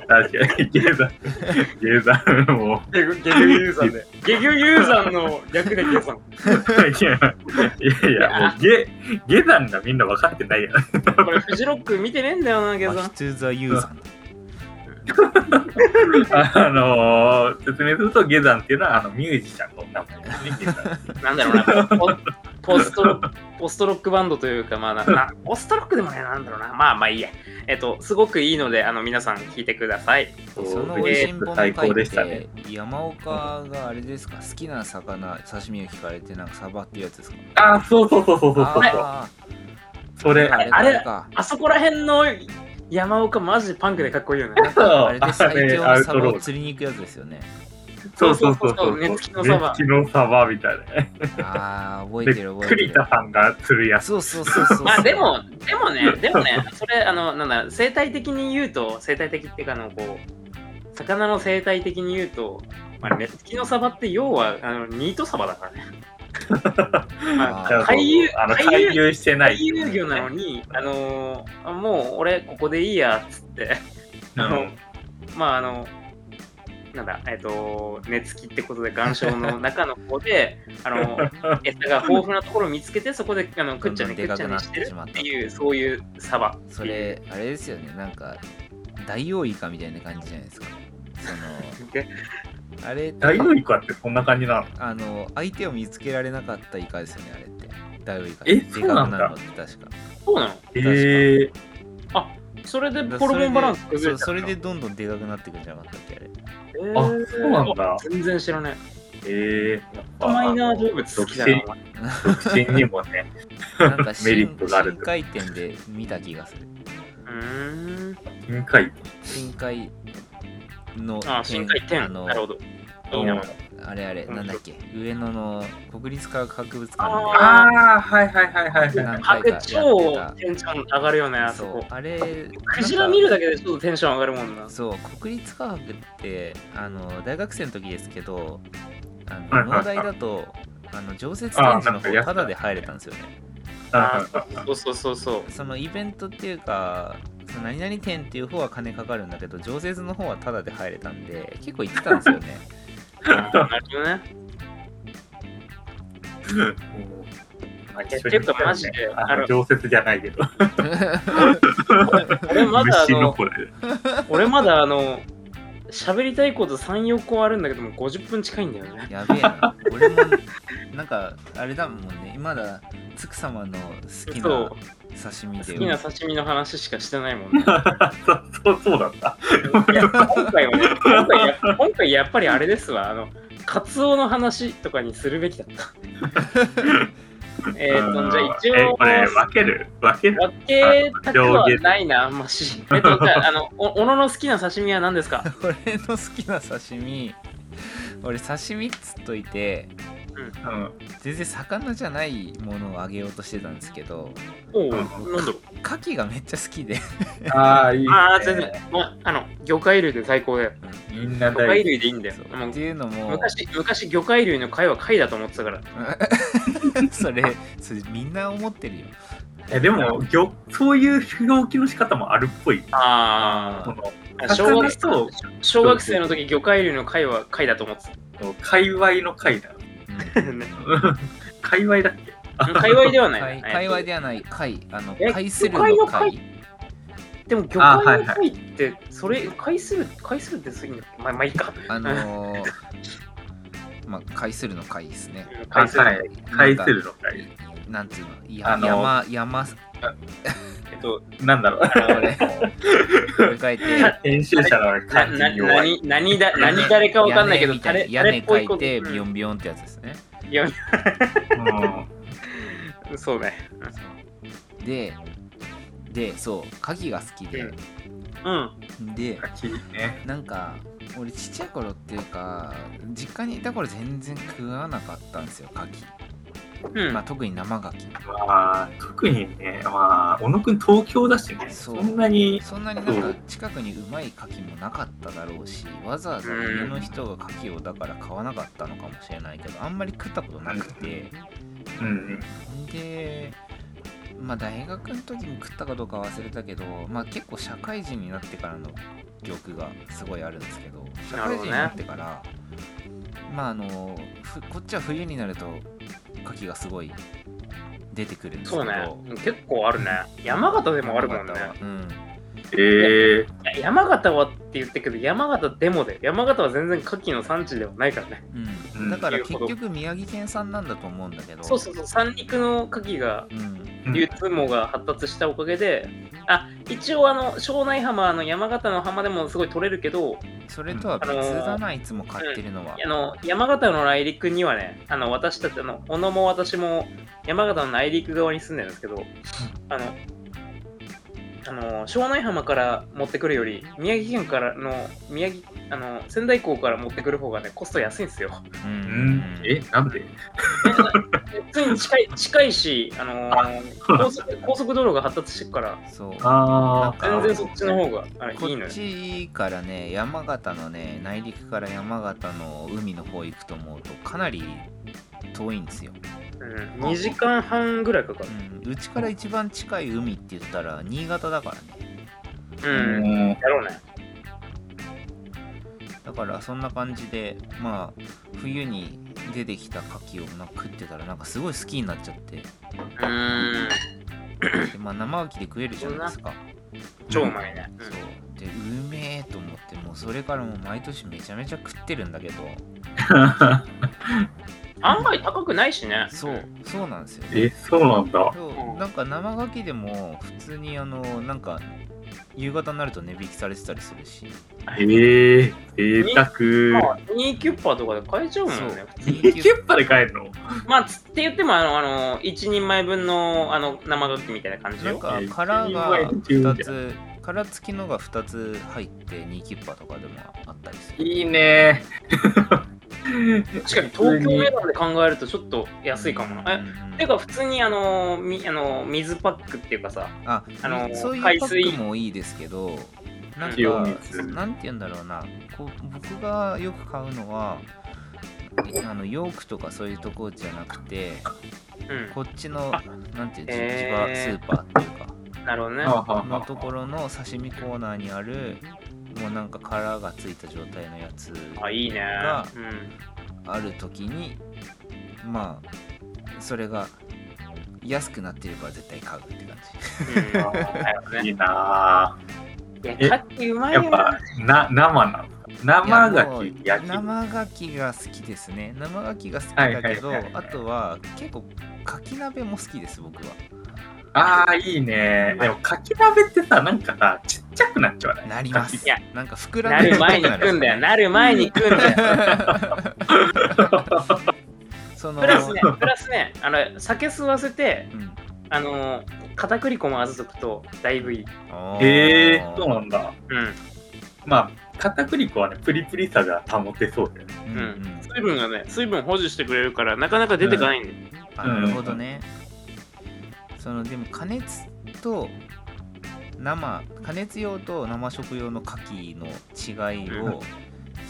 確かに。ゲーザン、ゲーザンも、ゲグゲグユーザーでゲグユーザーの略で下山いやいやいや、もうゲ、ゲザンがみんな分かってないやん。これフジロック見てねえんだよな下山バキトゥーザユーザンあのー、説明すると、ゲザンっていうのは、あの、ミュージシャンの名前。なんだろうなポポストロポストロックバンドというかまあななポストロックでもねなんだろうな。まあまあいいや。えっとすごくいいのであの皆さん聞いてください。その美味しんぼの最高回っでしたね。て山岡があれですか？好きな魚刺身を聞かれてなんかサバっていうやつですか？あ、そうそうそうそうそうそう。あそれー、あれあれかあそこら辺の山岡マジパンクでかっこいいよね。なんかあれで最強のサバを釣りに行くやつですよね。そうそうそうそう。根付きのサバ。根付きのサバみたいな。ね。ああ覚えでてる覚えてる。栗田さんが釣るやつ。そうそうそうそうまあでもでもね でもねそれあのなんだ生態的に言うと生態的っていうかあのこう魚の生態的に言うと、まあ、根付きのサバって要はあのニートサバだからね。まあー。海遊あの海遊回遊してない。海遊魚なのに、あのーあもう俺ここでいいやっつって、あのまああの、なんだ、えっ、と、寝つきってことで岩礁の中の方で、あの、餌が豊富なところを見つけて、そこであのくっちゃにくっちゃにしてるっていう、そういうサバ。それあれですよね。なんかダイオウイカみたいな感じじゃないですか。その あれダイオウイカってそんな感じなの？あの相手を見つけられなかったイカですよねあれって。ダイオウイカ。えでかくそうなんだ。のって確か。そうなの？ええそれでホルモンバランスそれでそうそれでどんどんでかくなってくるんじゃなかったっけあれえー。あそうなんだ。全然知らない。え。えマイナー動物好きだな。独身にもね、なんか メリ深ットがある深海店で見た気がする。うーん。深海深海のあ、深海あ天。のなるほど。いいな。あれあれうんなんだっけ？上野の国立科学博物館あああ、はいはいはいはいはい。何回か超たテンション上がるよね、あでそこ。あれクジラ見るだけでちょっとテンション上がるもんな。そう国立科学ってあの大学生の時ですけどあの農大だとあの常設展示の方たタダで入れたんですよねあそうそうそうそう。そのイベントっていうか何々店っていう方は金かかるんだけど常設の方はタダで入れたんで結構行ってたんですよねなるほどね。一緒にていうかマジでああのの常設じゃないけど。俺まだあの。俺まだあの、喋りたいこと3、4個あるんだけども50分近いんだよね。やべえな俺もなんかあれだもんねまだつく様の好きな刺身で好きな刺身の話しかしてないもんね。そうそうだった。今回はね、今回や今回やっぱりあれですわ、あの、カツオの話とかにするべきだった。えっと、じゃあ一応、えこれ分ける？分ける？分けたくはないな、あんまし。えっと、じゃあ、あの、お小野の好きな刺身は何ですか？俺の好きな刺身俺刺身っつっといてうん全然魚じゃないものをあげようとしてたんですけどおう、うんなんだろう。牡蠣がめっちゃ好きでああ、いい、ね。ああ、全然、まあの、魚介類で最高だよ。みんな魚介類でいいんだよ。っていうのも昔、昔魚介類の貝は貝だと思ってたから。それそれみんな思ってるよき。えでも、魚そういう表記の仕方もあるっぽい。ああ、小学小学生の時魚介類の貝は貝だと思って界隈の界だ。界隈だっけ？界隈ではない。界界隈ではない貝あのえ貝する魚介のの貝貝でも魚介の貝って、それ、貝する、貝するってすぎんだっけまあ、まあいいか。あのー、まあ貝するの貝ですねうん貝する。はい貝するの界。なんていうの？やあの山山えっと、なんだろう。これこれ書いて編集者の感じに弱い。何何だ何誰かわかんないけど、屋根屋根書いてビヨンビヨンってやつですねいやうんそうね。ででそう牡蠣が好きで、うん。で秋ね。なんか俺ちっちゃい頃っていうか実家にいた頃全然食わなかったんですよ牡蠣、うん。まあ、特に生牡蠣。まあ、特にね、まあ、小野くん東京だしね、そんなに、そんなになんか近くにうまい牡蠣もなかっただろうしわざわざ家の人が牡蠣をだから買わなかったのかもしれないけどあんまり食ったことなくて。うん、でまあ大学の時に食ったかどうか忘れたけどまあ結構社会人になってからの記憶がすごいあるんですけど社会人になってから、まああのふこっちは冬になると牡蠣がすごい出てくるんですけどそうね。結構あるね。山形でもあるもんね。うんえ山形はって言ったけど、山形でもで、山形は全然牡蠣の産地ではないからね。う、うん。んだから結局宮城県産なんだと思うんだけど。そうそうそう、三陸の牡蠣がう流通網が発達したおかげで、あ一応あの庄内浜あの山形の浜でもすごい取れるけどそれとは別だな、いつも買ってるのは、あの山形の内陸にはねあの私たちあの小野も私も山形の内陸側に住んでるんですけど、あのあの庄内浜から持ってくるより宮城県からの宮城あの仙台港から持ってくる方がねコスト安いんですよ。うん。うん、え、なんで？普通に近い近いし、あのー高速高速道路が発達してるからそう。ああ、全然そっちの方がいいのよ。ちからね山形のね内陸から山形の海の方行くと思うとかなり遠いんですよ、うん、2時間半ぐらいかかる。うん、うちから一番近い海って言ったら新潟だからね。う、うん。ん。やろうね。だからそんな感じでまあ冬に出てきた牡蠣をなんか食ってたらなんかすごい好きになっちゃって。うーん、で、まあ、生牡蠣で食えるじゃないですか。超うまいね。そう。でうめえと思ってもうそれからもう毎年めちゃめちゃ食ってるんだけど 案外高くないしね。そうそうなんですよえ、そうなんだ。そうなんか生牡蠣でも普通にあのなんか夕方になると値引きされてたりするしええー、贅沢。まあ、2キュッパーとかで買えちゃうもんね。普通にキュッパで買えるの？まあ、つって言っても、あの、あの1人前分のあの生牡蠣みたいな感じよ。なんかえー殻が一人前2つ殻付きのが2つ入って2キュッパとかでもあったりする。いいね。しかに東京値段で考えるとちょっと安いかもな。え、ていうか普通にあのみあの水パックっていうかさ、ああのそういうパ海水。ックもいいですけどなん塩か水。なんて言うんだろうな。こう僕がよく買うのはあのヨークとかそういうとこじゃなくてうん、こっちのあなんていう地へ場ースーパーっていうかなるほどね。のところの刺身コーナーにあるもうなんか殻がついた状態のやつあ、いいね。がうん。ある時にまあそれが安くなってれば絶対買うって感じ。うん。いいないや、牡蠣うまぁ。いよ。ね。やっぱ、な、生なの？生牡蠣？焼き？生牡蠣が好きですね。生牡蠣が好きだけど、はいはいはいはい。あとは結構牡蠣鍋も好きです僕はああいいね。でも牡蠣鍋ってさなんかさちっちゃくなっちゃわない？なります。牡いや。なんか膨らなんる前にな来んだよ。なる。前に来んだよ。そのプラスねプラスねあの酒吸わせてうん。あの片栗粉も混ぜとくとだいぶいい。あー。へえそうなんだ。うん。まあ片栗粉はねプリプリさが保てそうだよね。うんうん。水分がね水分保持してくれるからなかなか出てかないんだよ、あなるほどね、そのでも加熱と生加熱用と生食用の牡蠣の違いを、うん。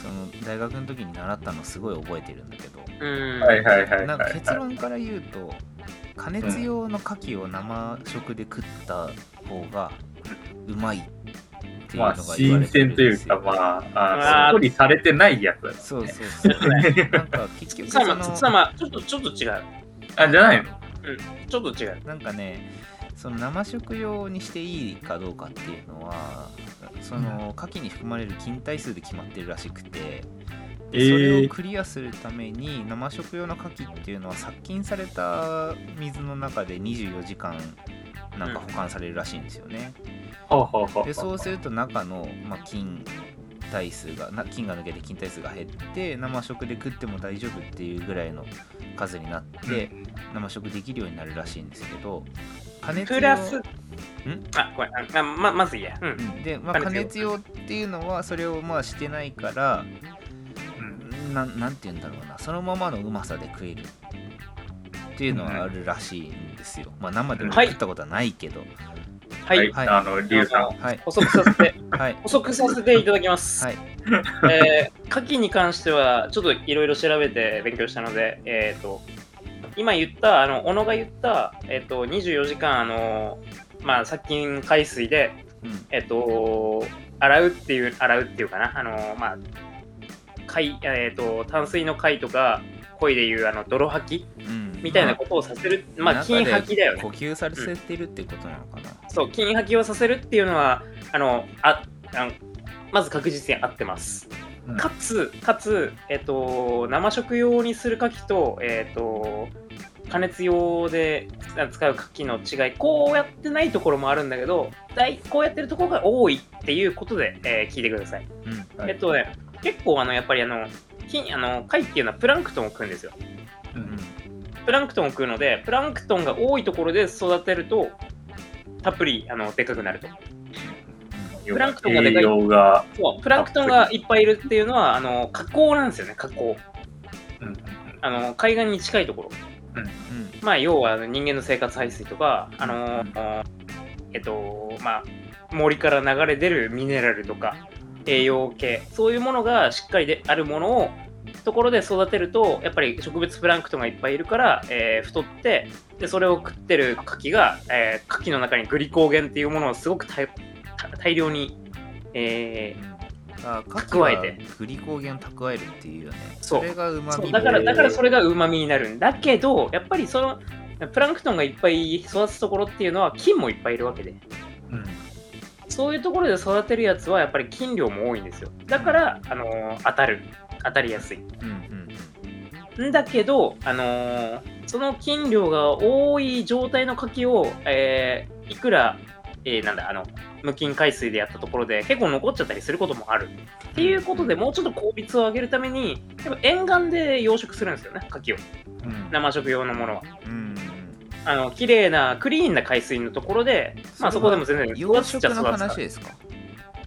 その大学の時に習ったのすごい覚えてるんだけど、うんはいはいはいなんかはい結論から言うと加熱用の牡蠣を生食で食った方がうまいっていうのまあが言われ新てるん鮮というかですよ。まああ処理されてないやつそうそうそう。なんか結局その ちょっとちょっと違う。あじゃないの？ちょっと違う。なんかねその生食用にしていいかどうかっていうのはその牡蠣に含まれる菌体数で決まってるらしくてえー。でそれをクリアするために生食用の牡蠣っていうのは殺菌された水の中で24時間なんか保管されるらしいんですよね。はあはあはあ。でそうすると中の、まあ、菌体数がな菌が抜けて菌体数が減って生食で食っても大丈夫っていうぐらいの数になって、生食できるようになるらしいんですけど加熱用プラス。あこれああままずいいや。うん。うん。で、まあ、加加熱熱用っていうのはそれをまあしてないからうん。なんなんて言うんだろうな。そのままのうまさで食えるっていうのはあるらしいんですよ、まあ生でもはい食ったことはないけど。はい、はい、はい。あの、リュウさん。はい。補足させて。はい。補足させていただきます、はい。えー、牡蠣に関してはちょっといろいろ調べて勉強したので、えー、と今言ったあの小野が言った、えー、と24時間あの、まあ、殺菌海水で、うん。えー、と洗うっていう洗うっていうかな。あの、まあ貝えー、と淡水の貝とか鯉でいうあの泥吐き。うんみたいなことをさせる、まあ金吐きだよね呼吸させてるってことなのかな、そう、金吐きをさせるっていうのは、あの、あ、あのまず確実に合ってます。うんかつ、かつ、えっと、生食用にする牡蠣と、えっと、加熱用で使う牡蠣の違い、こうやってないところもあるんだけど、大こうやってるところが多いっていうことで、えー聞いてください。うんはいえっとね、結構、あの、やっぱりあの、金あの貝っていうのはプランクトンを食うんですよ。プランクトンを食うので、プランクトンが多いところで育てると、たっぷりあのでかくなると。プランクトンがでかい。そうプランクトンがいっぱいいるっていうのはあの河口なんですよね河口。うんあの海岸に近いところ。うんまあ要は人間の生活排水とかあのえっとまあ森から流れ出るミネラルとか栄養系。そういうものがしっかりであるものをところで育てるとやっぱり植物プランクトンがいっぱいいるから、えー太ってでそれを食ってる牡蠣が、えー牡蠣の中にグリコーゲンっていうものをすごく大大量に、えーあ蓄えはて。グリコーゲンを蓄えるっていうよね。そう。れがうまみだからねだからそれがうまみになるんだけどやっぱりそのプランクトンがいっぱい育つところっていうのは菌もいっぱいいるわけで。うん。そういうところで育てるやつはやっぱり菌量も多いんですよ。だから、あのー当たる当たりやすい。うんうんん。だけど、あのーその菌量が多い状態の牡蠣を、えーいくら、えーなんだあの無菌海水でやったところで結構残っちゃったりすることもある。っていうことでもうちょっと効率を上げるためにやっぱ沿岸で養殖するんですよね牡蠣を。うん。生食用のものは。うんうんあの綺麗なクリーンな海水のところでまあそこでも全然養育つっちゃ殖の話ですか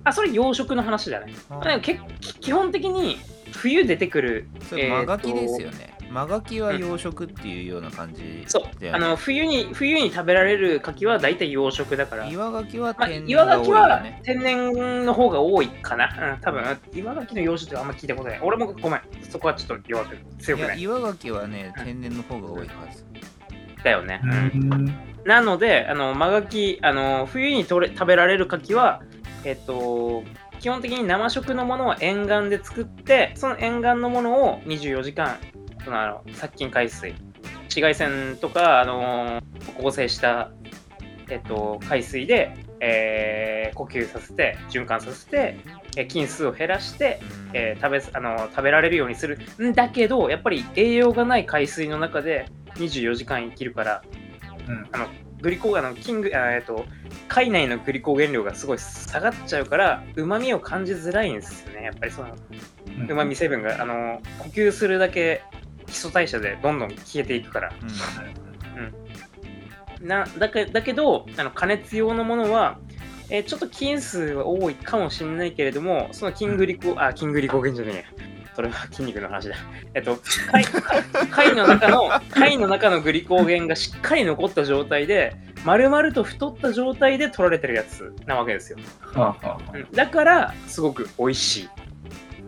あそれ養殖の話じゃない。あでもけ基本的に冬出てくるそれマガキですよね。マガキは養殖っていうような感じそう。だよね。あの冬に冬に食べられる牡蠣は大体養殖だから。岩ガキはまあ、天然岩が多天然の方が多いかな。うん、多分。岩牡蠣の養殖はあんま聞いたことない。俺もごめん。そこはちょっと弱く、強くない。岩ガキはね天然の方が多いはず。だよね。ううん。んなので、あの、マガキ、あの、冬に取れ食べられる牡蠣は、えっと、基本的に生食のものは沿岸で作って、その沿岸のものを24時間、そのあの殺菌海水、紫外線とか、あの合成した、えっと、海水でえー呼吸させて循環させて、えー菌数を減らして、えー食べあの食べられるようにする。んだけどやっぱり栄養がない海水の中で24時間生きるからうんグリコあのキングあえっと体内のグリコーゲン量がすごい下がっちゃうからうまみを感じづらいんですよね。やっぱりその。うん。うまみ成分があの呼吸するだけ基礎代謝でどんどん消えていくから。なだけだけどあの加熱用のものは、えーちょっと菌数は多いかもしれないけれどもその筋グリコ、あ筋グリコーゲンじゃねえやそれは筋肉の話だ。えっと貝貝の中の貝の中のグリコーゲンがしっかり残った状態で丸々と太った状態で取られてるやつなわけですよ、はあはあ。うん。だからすごく美味しい、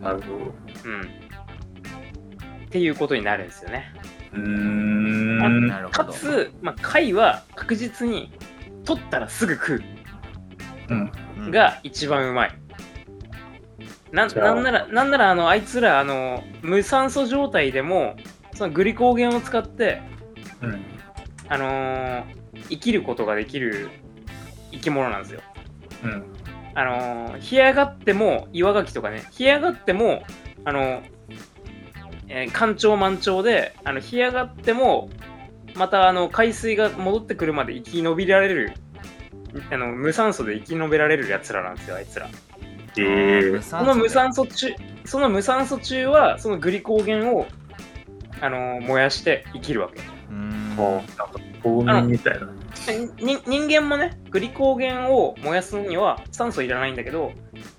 なるほど。うん、っていうことになるんですよね。うーん。なるほど。かつ、まあ、貝は確実に取ったらすぐ食う。うん。うん。が一番うまい。ななんなら、なんならあのあいつらあの無酸素状態でもそのグリコーゲンを使って、うん。あのー生きることができる生き物なんですよ。うん。あのー干上がっても岩牡蠣とかね干上がってもあのえー干潮満潮であの干上がってもまたあの海水が戻ってくるまで生き延びられるあの無酸素で生き延びられるやつらなんですよあいつら。ええその無酸素中、その無酸素中は、そのグリコーゲンを、あのー燃やして生きるわけ。うん。もう、なんか、冬眠みたいな。に人間もね、グリコーゲンを燃やすには酸素いらないんだけど、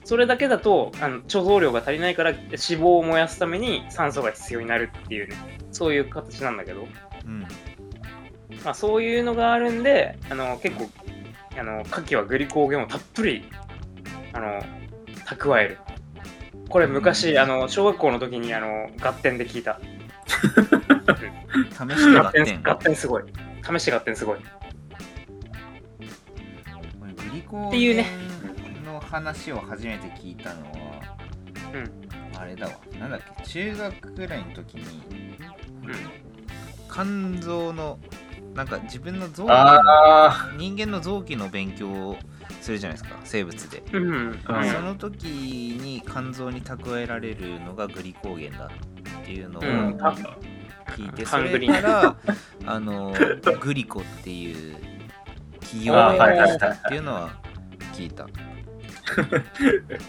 それだけだとあの貯蔵量が足りないから脂肪を燃やすために酸素が必要になるっていうね、そういう形なんだけど、うん。まあ、そういうのがあるんで、あの結構、あの牡蠣はグリコーゲンをたっぷりあの蓄える。これ昔、うんあの小学校の時にあの合点で聞いた。試して合合点点合点すごい。試して合点すごい。グリコーっていうねの話を初めて聞いたのは、あれだわなんだっけ？中学ぐらいの時にうん。肝臓のなんか自分の臓器人間の臓器の勉強をするじゃないですか生物で、うん。その時に肝臓に蓄えられるのがグリコーゲンだっていうのをうん聞いて、それからあのグリコっていう企業 あ名はいはいはい。にしたっていうのは聞いた。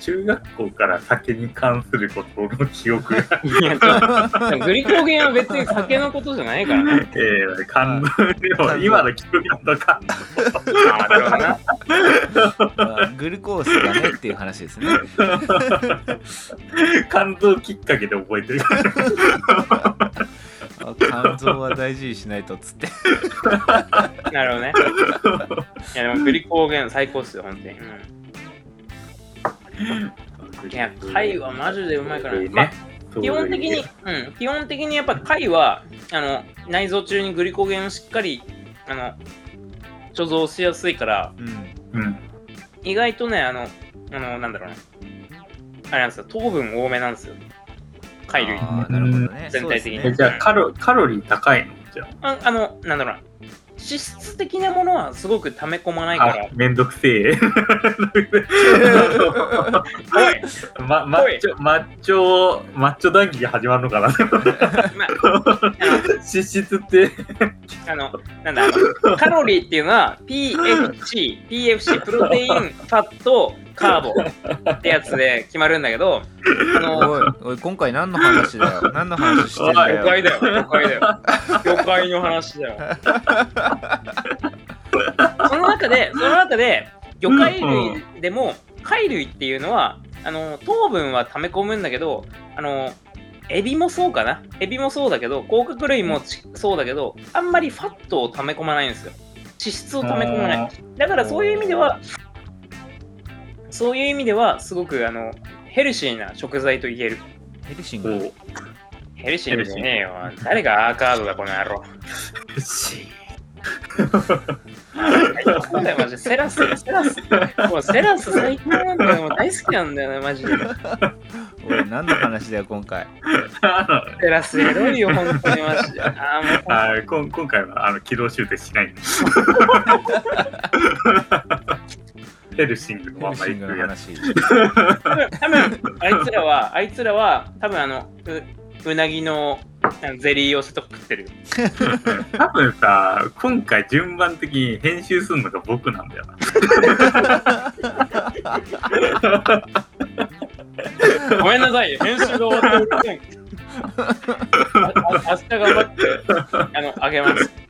中学校から酒に関することの記憶が、グリコーゲンは別に酒のことじゃないからね。えー、感動、でも今の記憶だと感ああ、なるほどグルコースがねっていう話ですね。動、感動きっかけで覚えてる。あ肝臓は大事にしないとっつって。なるほどね。いや、でもグリコーゲン最高っすよ、本当に。うんいや、貝はマジでうまいから。ね。まあ基本的に、うん、基本的にやっぱ貝はあの内臓中にグリコゲンをしっかりあの貯蔵しやすいからうんうん。意外とねあのあのなんだろうなあれなんですよ。糖分多めなんですよ。貝類。なるほどね。全体的に。えじゃあカロ、カロリー高いの？じゃああのなんだろうな脂質的なものはすごく溜め込まないあ。からあ、めんどくせえ。ま、マッチョ、マッチョ、マッチョ談義が始まるのかなまあ 脂質って、あのなんだカロリーっていうのは PFC、PFC、プロテイン、ファット、カーボってやつで決まるんだけど、あの、おい、おい、今回何の話だよ。何の話してんだよ。魚介だよ、魚介だよ。魚介の話だよ。その中で、その中で、魚介類でも、貝類っていうのは、あの糖分は溜め込むんだけど、あのエビもそうかなエビもそうだけど、甲殻類もちそうだけど、あんまりファットを溜め込まないんですよ。脂質を溜め込まない。だからそういう意味では、そういう意味では、すごくあのヘルシーな食材と言える。ヘルシンこグ。ヘルシーじゃねえよ。誰がアーカードだ、この野郎。う、し最高だよ、マジで。セラス、セラス。もうセラス最高なんだよ。もう大好きなんだよね、マジで。おい、何の話だよ、今回。あセラスエロいよ、本当にマジで。ああ、もうのあ今今回はあの軌道修正しないんで ヘルシングのままヘルシングの行くやつ。話。多分あいつらは、あいつらは、多分あの、ううなぎのゼリー寄せとか食ってるよ。多分さ、今回順番的に編集するのが僕なんだよな。ごめんなさい、編集が終わっておりません。ああ明日頑張って、あの、あげます。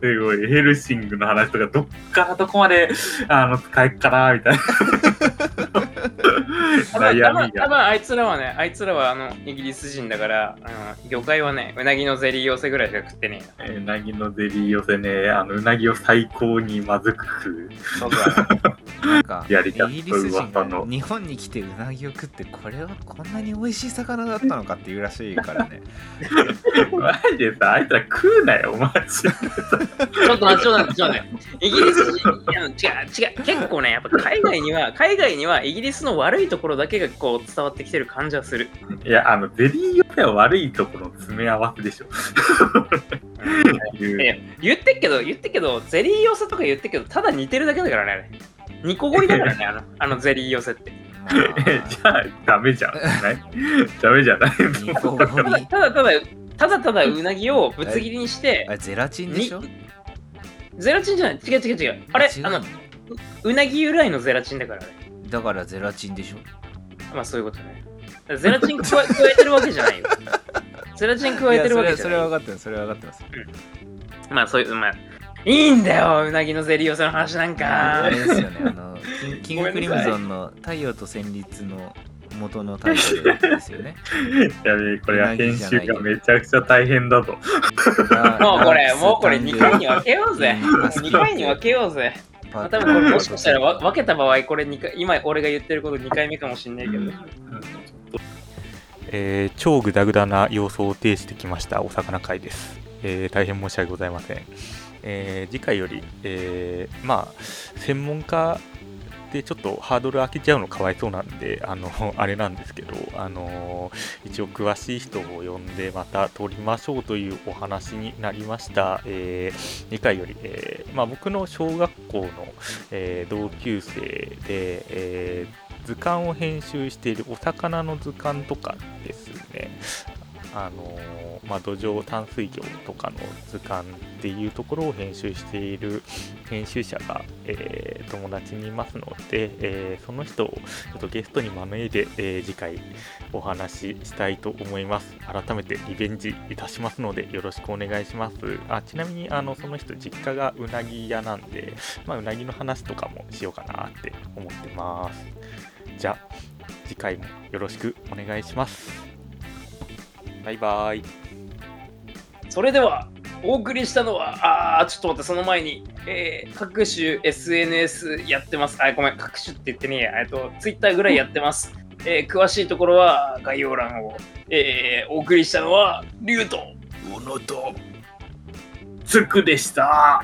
すごい、ヘルシングの話とか、どっからどこまであの使えっかな、みたいな。多分多悩みが。分多分あいつらはね、あいつらはあのイギリス人だから、あの魚介はね、うなぎのゼリー寄せぐらいしか食ってねえよ。うなぎのゼリー寄せね、あのうなぎを最高にまずく食う。そうだなんか、やりたイギリス人が日本に来てうなぎを食って、これはこんなに美味しい魚だったのかっていうらしいからね。マジでさ、あいつら食うなよ、マジで。ちょっと待って、ちょっと待って、ちょっと待って。イギリス人、違う、違う、結構ね、やっぱ海外には、海外にはイギリスの悪いところだけがこう伝わってきてる感じはする。いや、あの、ゼリー寄せは悪いところの詰め合わせでしょ。いや言ってっけど、言ってっけど、ゼリー寄せとか言ってっけど、ただ似てるだけだからね、あれ。ニコゴリだからね、あの あのゼリー寄せって。じゃあ、ダメじゃん。ない？ダメじゃない？ただリ。ただただ、ただうなぎをぶつ切りにしてあ、れゼラチンでしょ？ゼラチンじゃない、違う違う違う。あれあのう、うなぎ由来のゼラチンだからね。だからゼラチンでしょ？まあそういうことね。ゼラチン加え加えてるわけじゃないよ。ゼラチン加えてるわけじゃそれない。は分かってます。それは分かってます。まあそういう、まあ、いいんだよ、うなぎのゼリー寄せの話なんあかれ。ですよね。あの、キングクリムゾンの太陽と旋律の元のタイトルですよね。やべえ、これは編集がめちゃくちゃ大変だと。もうこれ、もうこれ2回に分けようぜ。うん2回に分けようぜ。まあ、多分これもしかしたらわ分けた場合、これ2回、今俺が言ってること2回目かもしんないけど。えー超グダグダな様相を呈してきましたお魚会です、えー大変申し訳ございません、えー次回より、えーまあ専門家でちょっとハードル上げちゃうのかわいそうなんであの あれなんですけどあの一応詳しい人を呼んでまた撮りましょうというお話になりました、えー次回より、えーまあ、僕の小学校の、えー同級生で、えー図鑑を編集しているお魚の図鑑とかですね、あのまあ、土壌淡水魚とかの図鑑っていうところを編集している編集者が、えー友達にいますので、えーその人をちょっとゲストに招いて、えー次回お話ししたいと思います。改めてリベンジいたしますのでよろしくお願いします。あちなみにあのその人実家がうなぎ屋なんで、まあ、うなぎの話とかもしようかなって思ってます。じゃあ次回もよろしくお願いします。バイバイ。それでは、お送りしたのは、あー、ちょっと待って、その前に、えー各種 SNS やってます。あ、ごめん、各種って言ってねえや。えっと、Twitter ぐらいやってます。えー詳しいところは概要欄を。えーお送りしたのは、リュウと、うのと。つくでした。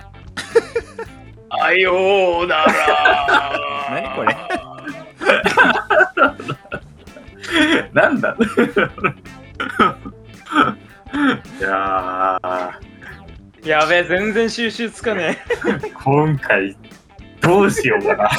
あようなら。何これ？なんだ？いやー。やべえ全然収集つかねえ。今回どうしようかな。